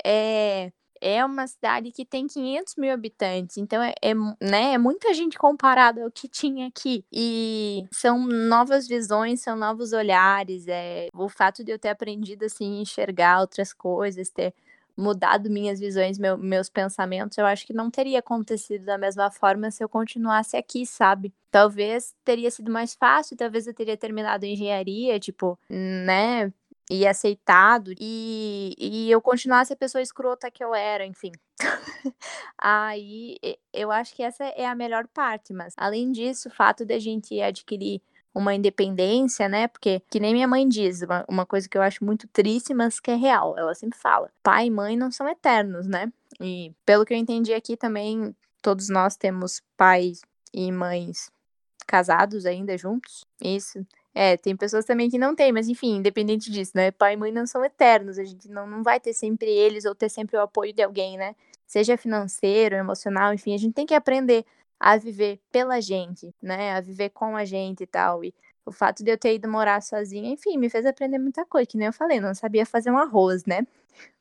é, é uma cidade que tem 500 mil habitantes, então é, é, né, é muita gente comparada ao que tinha aqui. E são novas visões, são novos olhares. É, o fato de eu ter aprendido assim, enxergar outras coisas, ter mudado minhas visões, meu- meus pensamentos, eu acho que não teria acontecido da mesma forma se eu continuasse aqui, sabe? Talvez teria sido mais fácil, talvez eu teria terminado engenharia, tipo, né? E aceitado, e, e eu continuasse a pessoa escrota que eu era, enfim. <laughs> Aí eu acho que essa é a melhor parte, mas além disso, o fato de a gente adquirir uma independência, né? Porque, que nem minha mãe diz, uma, uma coisa que eu acho muito triste, mas que é real. Ela sempre fala: pai e mãe não são eternos, né? E pelo que eu entendi aqui também, todos nós temos pais e mães casados ainda juntos. Isso. É, tem pessoas também que não têm, mas enfim, independente disso, né? Pai e mãe não são eternos, a gente não, não vai ter sempre eles ou ter sempre o apoio de alguém, né? seja financeiro, emocional, enfim, a gente tem que aprender a viver pela gente, né? A viver com a gente e tal. E o fato de eu ter ido morar sozinha, enfim, me fez aprender muita coisa, que nem eu falei, não sabia fazer um arroz, né? <laughs>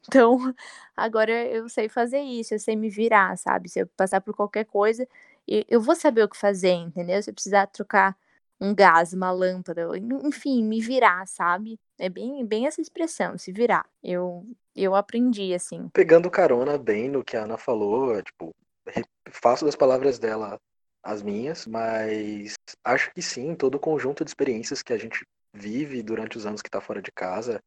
Então, agora eu sei fazer isso, eu sei me virar, sabe? Se eu passar por qualquer coisa, eu vou saber o que fazer, entendeu? Se eu precisar trocar um gás, uma lâmpada, enfim, me virar, sabe? É bem, bem essa expressão, se virar. Eu, eu aprendi, assim. Pegando carona bem no que a Ana falou, tipo, faço das palavras dela as minhas, mas acho que sim, todo o conjunto de experiências que a gente vive durante os anos que está fora de casa,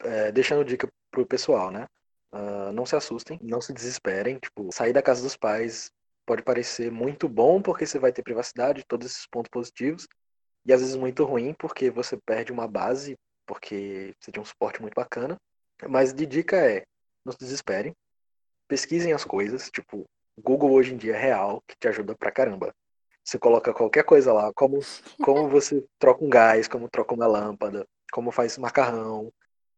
é, deixando dica pro pessoal, né? Uh, não se assustem, não se desesperem. Tipo, sair da casa dos pais pode parecer muito bom porque você vai ter privacidade, todos esses pontos positivos, e às vezes muito ruim porque você perde uma base, porque você tem um suporte muito bacana. Mas de dica é, não se desesperem, pesquisem as coisas, tipo, Google hoje em dia é real, que te ajuda pra caramba. Você coloca qualquer coisa lá, como, como você troca um gás, como troca uma lâmpada, como faz macarrão,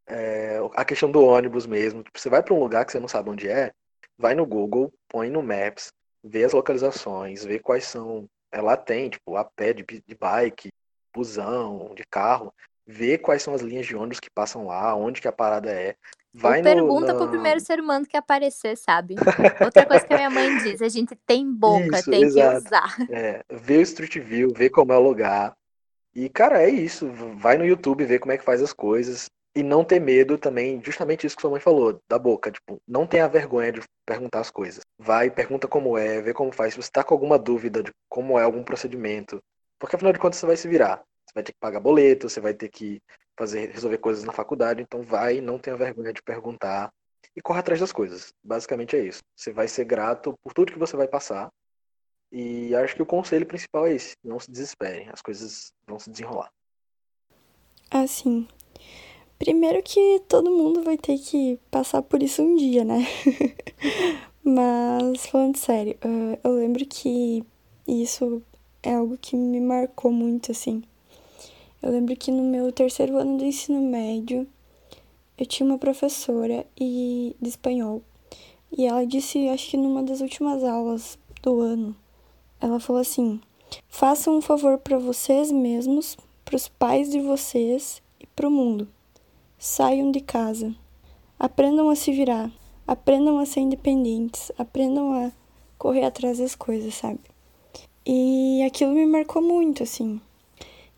é, a questão do ônibus mesmo. Tipo, você vai para um lugar que você não sabe onde é, vai no Google, põe no Maps, vê as localizações, vê quais são. Lá tem, tipo, a pé de, de bike, busão, de carro, vê quais são as linhas de ônibus que passam lá, onde que a parada é. Vai no, pergunta no... pro primeiro ser humano que aparecer, sabe? Outra coisa que a minha mãe <laughs> diz, a gente tem boca, isso, tem exato. que usar. É, vê o Street View, vê como é o lugar. E, cara, é isso. Vai no YouTube, vê como é que faz as coisas. E não ter medo também, justamente isso que sua mãe falou, da boca. Tipo, não tenha vergonha de perguntar as coisas. Vai, pergunta como é, vê como faz. Se você tá com alguma dúvida de como é algum procedimento. Porque afinal de contas você vai se virar. Você vai ter que pagar boleto, você vai ter que fazer, resolver coisas na faculdade. Então vai, não tenha vergonha de perguntar. E corra atrás das coisas. Basicamente é isso. Você vai ser grato por tudo que você vai passar. E acho que o conselho principal é esse: não se desesperem, as coisas vão se desenrolar. Assim, Primeiro que todo mundo vai ter que passar por isso um dia, né? <laughs> Mas, falando sério, uh, eu lembro que isso é algo que me marcou muito, assim. Eu lembro que no meu terceiro ano do ensino médio, eu tinha uma professora e, de espanhol. E ela disse, acho que numa das últimas aulas do ano, ela falou assim: façam um favor para vocês mesmos, para os pais de vocês e para o mundo. Saiam de casa. Aprendam a se virar. Aprendam a ser independentes. Aprendam a correr atrás das coisas, sabe? E aquilo me marcou muito, assim.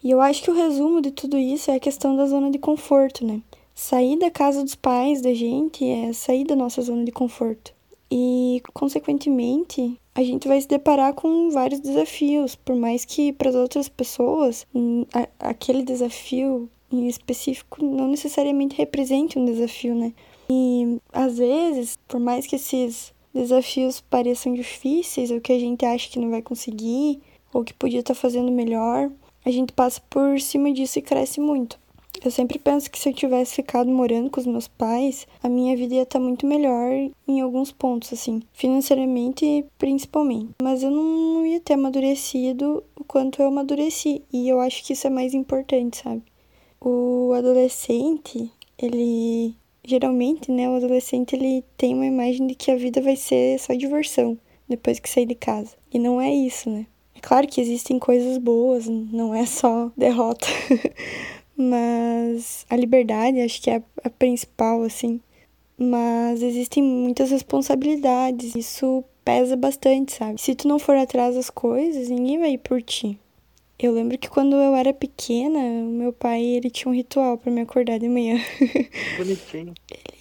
E eu acho que o resumo de tudo isso é a questão da zona de conforto, né? Sair da casa dos pais da gente é sair da nossa zona de conforto. E, consequentemente, a gente vai se deparar com vários desafios, por mais que para as outras pessoas hum, aquele desafio em específico não necessariamente represente um desafio, né? E às vezes, por mais que esses desafios pareçam difíceis, ou que a gente acha que não vai conseguir, ou que podia estar fazendo melhor, a gente passa por cima disso e cresce muito. Eu sempre penso que se eu tivesse ficado morando com os meus pais, a minha vida ia estar muito melhor em alguns pontos, assim, financeiramente principalmente. Mas eu não ia ter amadurecido o quanto eu amadureci, e eu acho que isso é mais importante, sabe? O adolescente, ele geralmente, né, o adolescente ele tem uma imagem de que a vida vai ser só diversão depois que sair de casa. E não é isso, né? É claro que existem coisas boas, não é só derrota. <laughs> Mas a liberdade acho que é a principal, assim. Mas existem muitas responsabilidades. Isso pesa bastante, sabe? Se tu não for atrás das coisas, ninguém vai ir por ti. Eu lembro que quando eu era pequena, o meu pai ele tinha um ritual para me acordar de manhã. <laughs> Bonitinho.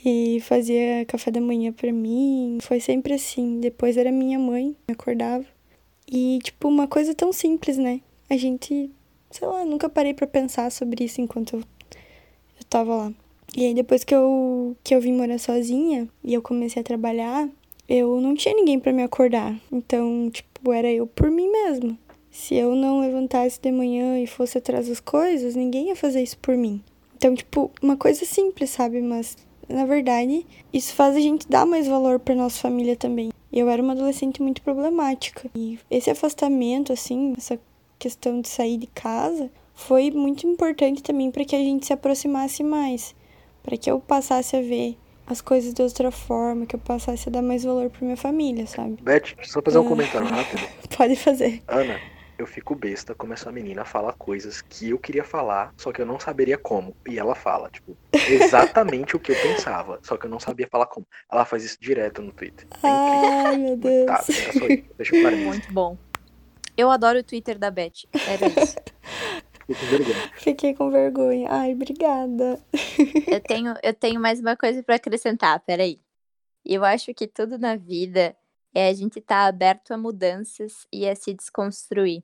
ele fazia café da manhã para mim, foi sempre assim. Depois era minha mãe me acordava. E tipo uma coisa tão simples, né? A gente, sei lá, nunca parei para pensar sobre isso enquanto eu, eu tava lá. E aí depois que eu que eu vim morar sozinha e eu comecei a trabalhar, eu não tinha ninguém para me acordar. Então, tipo, era eu por mim mesma. Se eu não levantasse de manhã e fosse atrás das coisas, ninguém ia fazer isso por mim. Então, tipo, uma coisa simples, sabe? Mas, na verdade, isso faz a gente dar mais valor para nossa família também. Eu era uma adolescente muito problemática. E esse afastamento, assim, essa questão de sair de casa, foi muito importante também para que a gente se aproximasse mais. Para que eu passasse a ver as coisas de outra forma, que eu passasse a dar mais valor pra minha família, sabe? Beth, só fazer um Ah. comentário rápido. <laughs> Pode fazer. Ana, eu fico besta como essa menina fala coisas que eu queria falar, só que eu não saberia como. E ela fala, tipo, <laughs> exatamente o que eu pensava, só que eu não sabia falar como. Ela faz isso direto no Twitter. É. Ai, meu Deus. Tá. Deixa eu parar. Muito bom. Eu adoro o Twitter da Beth. Era isso. Fico com vergonha. Fiquei com vergonha. Ai, obrigada. Eu tenho, eu tenho mais uma coisa pra acrescentar, peraí. Eu acho que tudo na vida é a gente estar aberto a mudanças e a se desconstruir.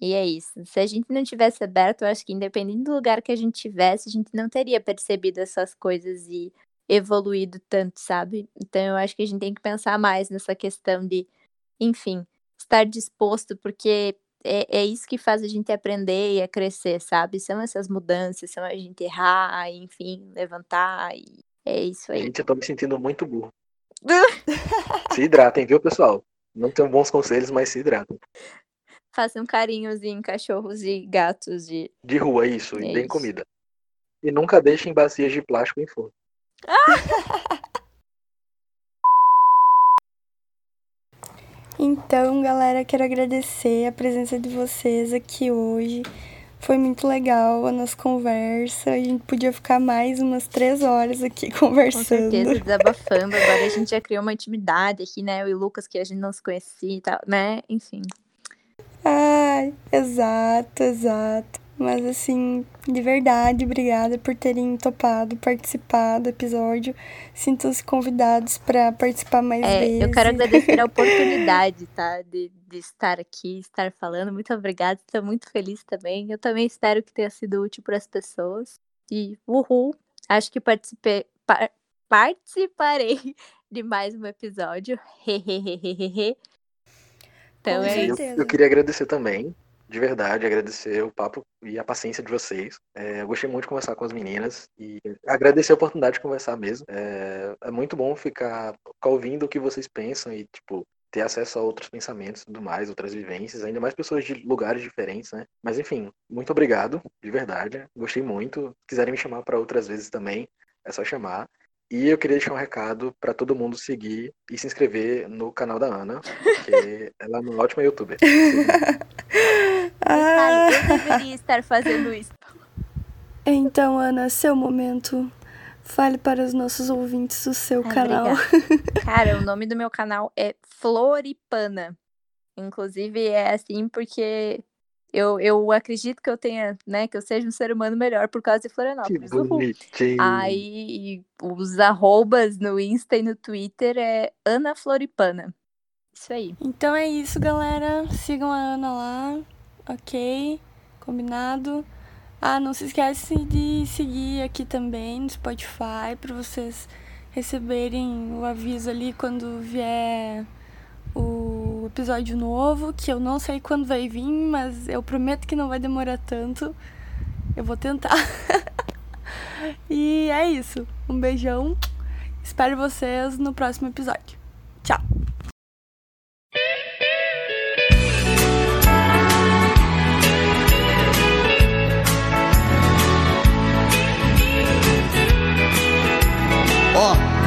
E é isso. Se a gente não tivesse aberto, eu acho que independente do lugar que a gente tivesse, a gente não teria percebido essas coisas e evoluído tanto, sabe? Então eu acho que a gente tem que pensar mais nessa questão de, enfim, estar disposto, porque é, é isso que faz a gente aprender e a crescer, sabe? São essas mudanças, são a gente errar, enfim, levantar, e é isso aí. Gente, eu tô me sentindo muito burro. <laughs> se hidratem, viu, pessoal? Não tenho bons conselhos, mas se hidratem. Façam carinhos em cachorros e gatos e De rua, isso, e É deem isso. comida. E nunca deixem bacias de plástico em forno. <laughs> Então, galera, quero agradecer a presença de vocês aqui hoje. Foi muito legal a nossa conversa. A gente podia ficar mais umas três horas aqui <laughs> com conversando. certeza desabafando. Agora a gente já criou uma intimidade aqui, né? Eu e o Lucas, que a gente não se conhecia e tal, né? Enfim. Ai, exato, exato. Mas assim, de verdade, obrigada por terem topado participar do episódio. Sintam-se convidados para participar mais É, vezes. eu quero agradecer a <laughs> oportunidade, tá? De, de estar aqui, estar falando. Muito obrigada, estou muito feliz também. Eu também espero que tenha sido útil para as pessoas. E uhul, acho que participei, par- participarei <laughs> de mais um episódio. Então é isso. eu, eu queria agradecer também, de verdade, agradecer o papo e a paciência de vocês. É, eu gostei muito de conversar com as meninas e agradecer a oportunidade de conversar mesmo. É, é muito bom ficar, ficar ouvindo o que vocês pensam e, tipo, ter acesso a outros pensamentos e tudo mais, outras vivências, ainda mais pessoas de lugares diferentes, né? Mas enfim, muito obrigado, de verdade. Gostei muito. Se quiserem me chamar para outras vezes também, é só chamar. E eu queria deixar um recado para todo mundo seguir e se inscrever no canal da Ana, porque <laughs> ela é uma ótima youtuber. Ah, eu deveria estar fazendo isso. então, Ana, seu momento. Fale para os nossos ouvintes o seu Ai, canal. <laughs> Cara, o nome do meu canal é Floripana. Inclusive é assim porque eu, eu acredito que eu tenha, né, que eu seja um ser humano melhor por causa de Que Florianópolis. Bonitinho. Aí os arrobas no Insta e no Twitter é Ana Floripana. Isso aí. Então é isso, galera. Sigam a Ana lá, ok? Combinado? Ah, não se esquece de seguir aqui também no Spotify para vocês receberem o aviso ali quando vier o episódio novo, que eu não sei quando vai vir, mas eu prometo que não vai demorar tanto. Eu vou tentar. <laughs> e é isso. Um beijão. Espero vocês no próximo episódio. Tchau. Ó.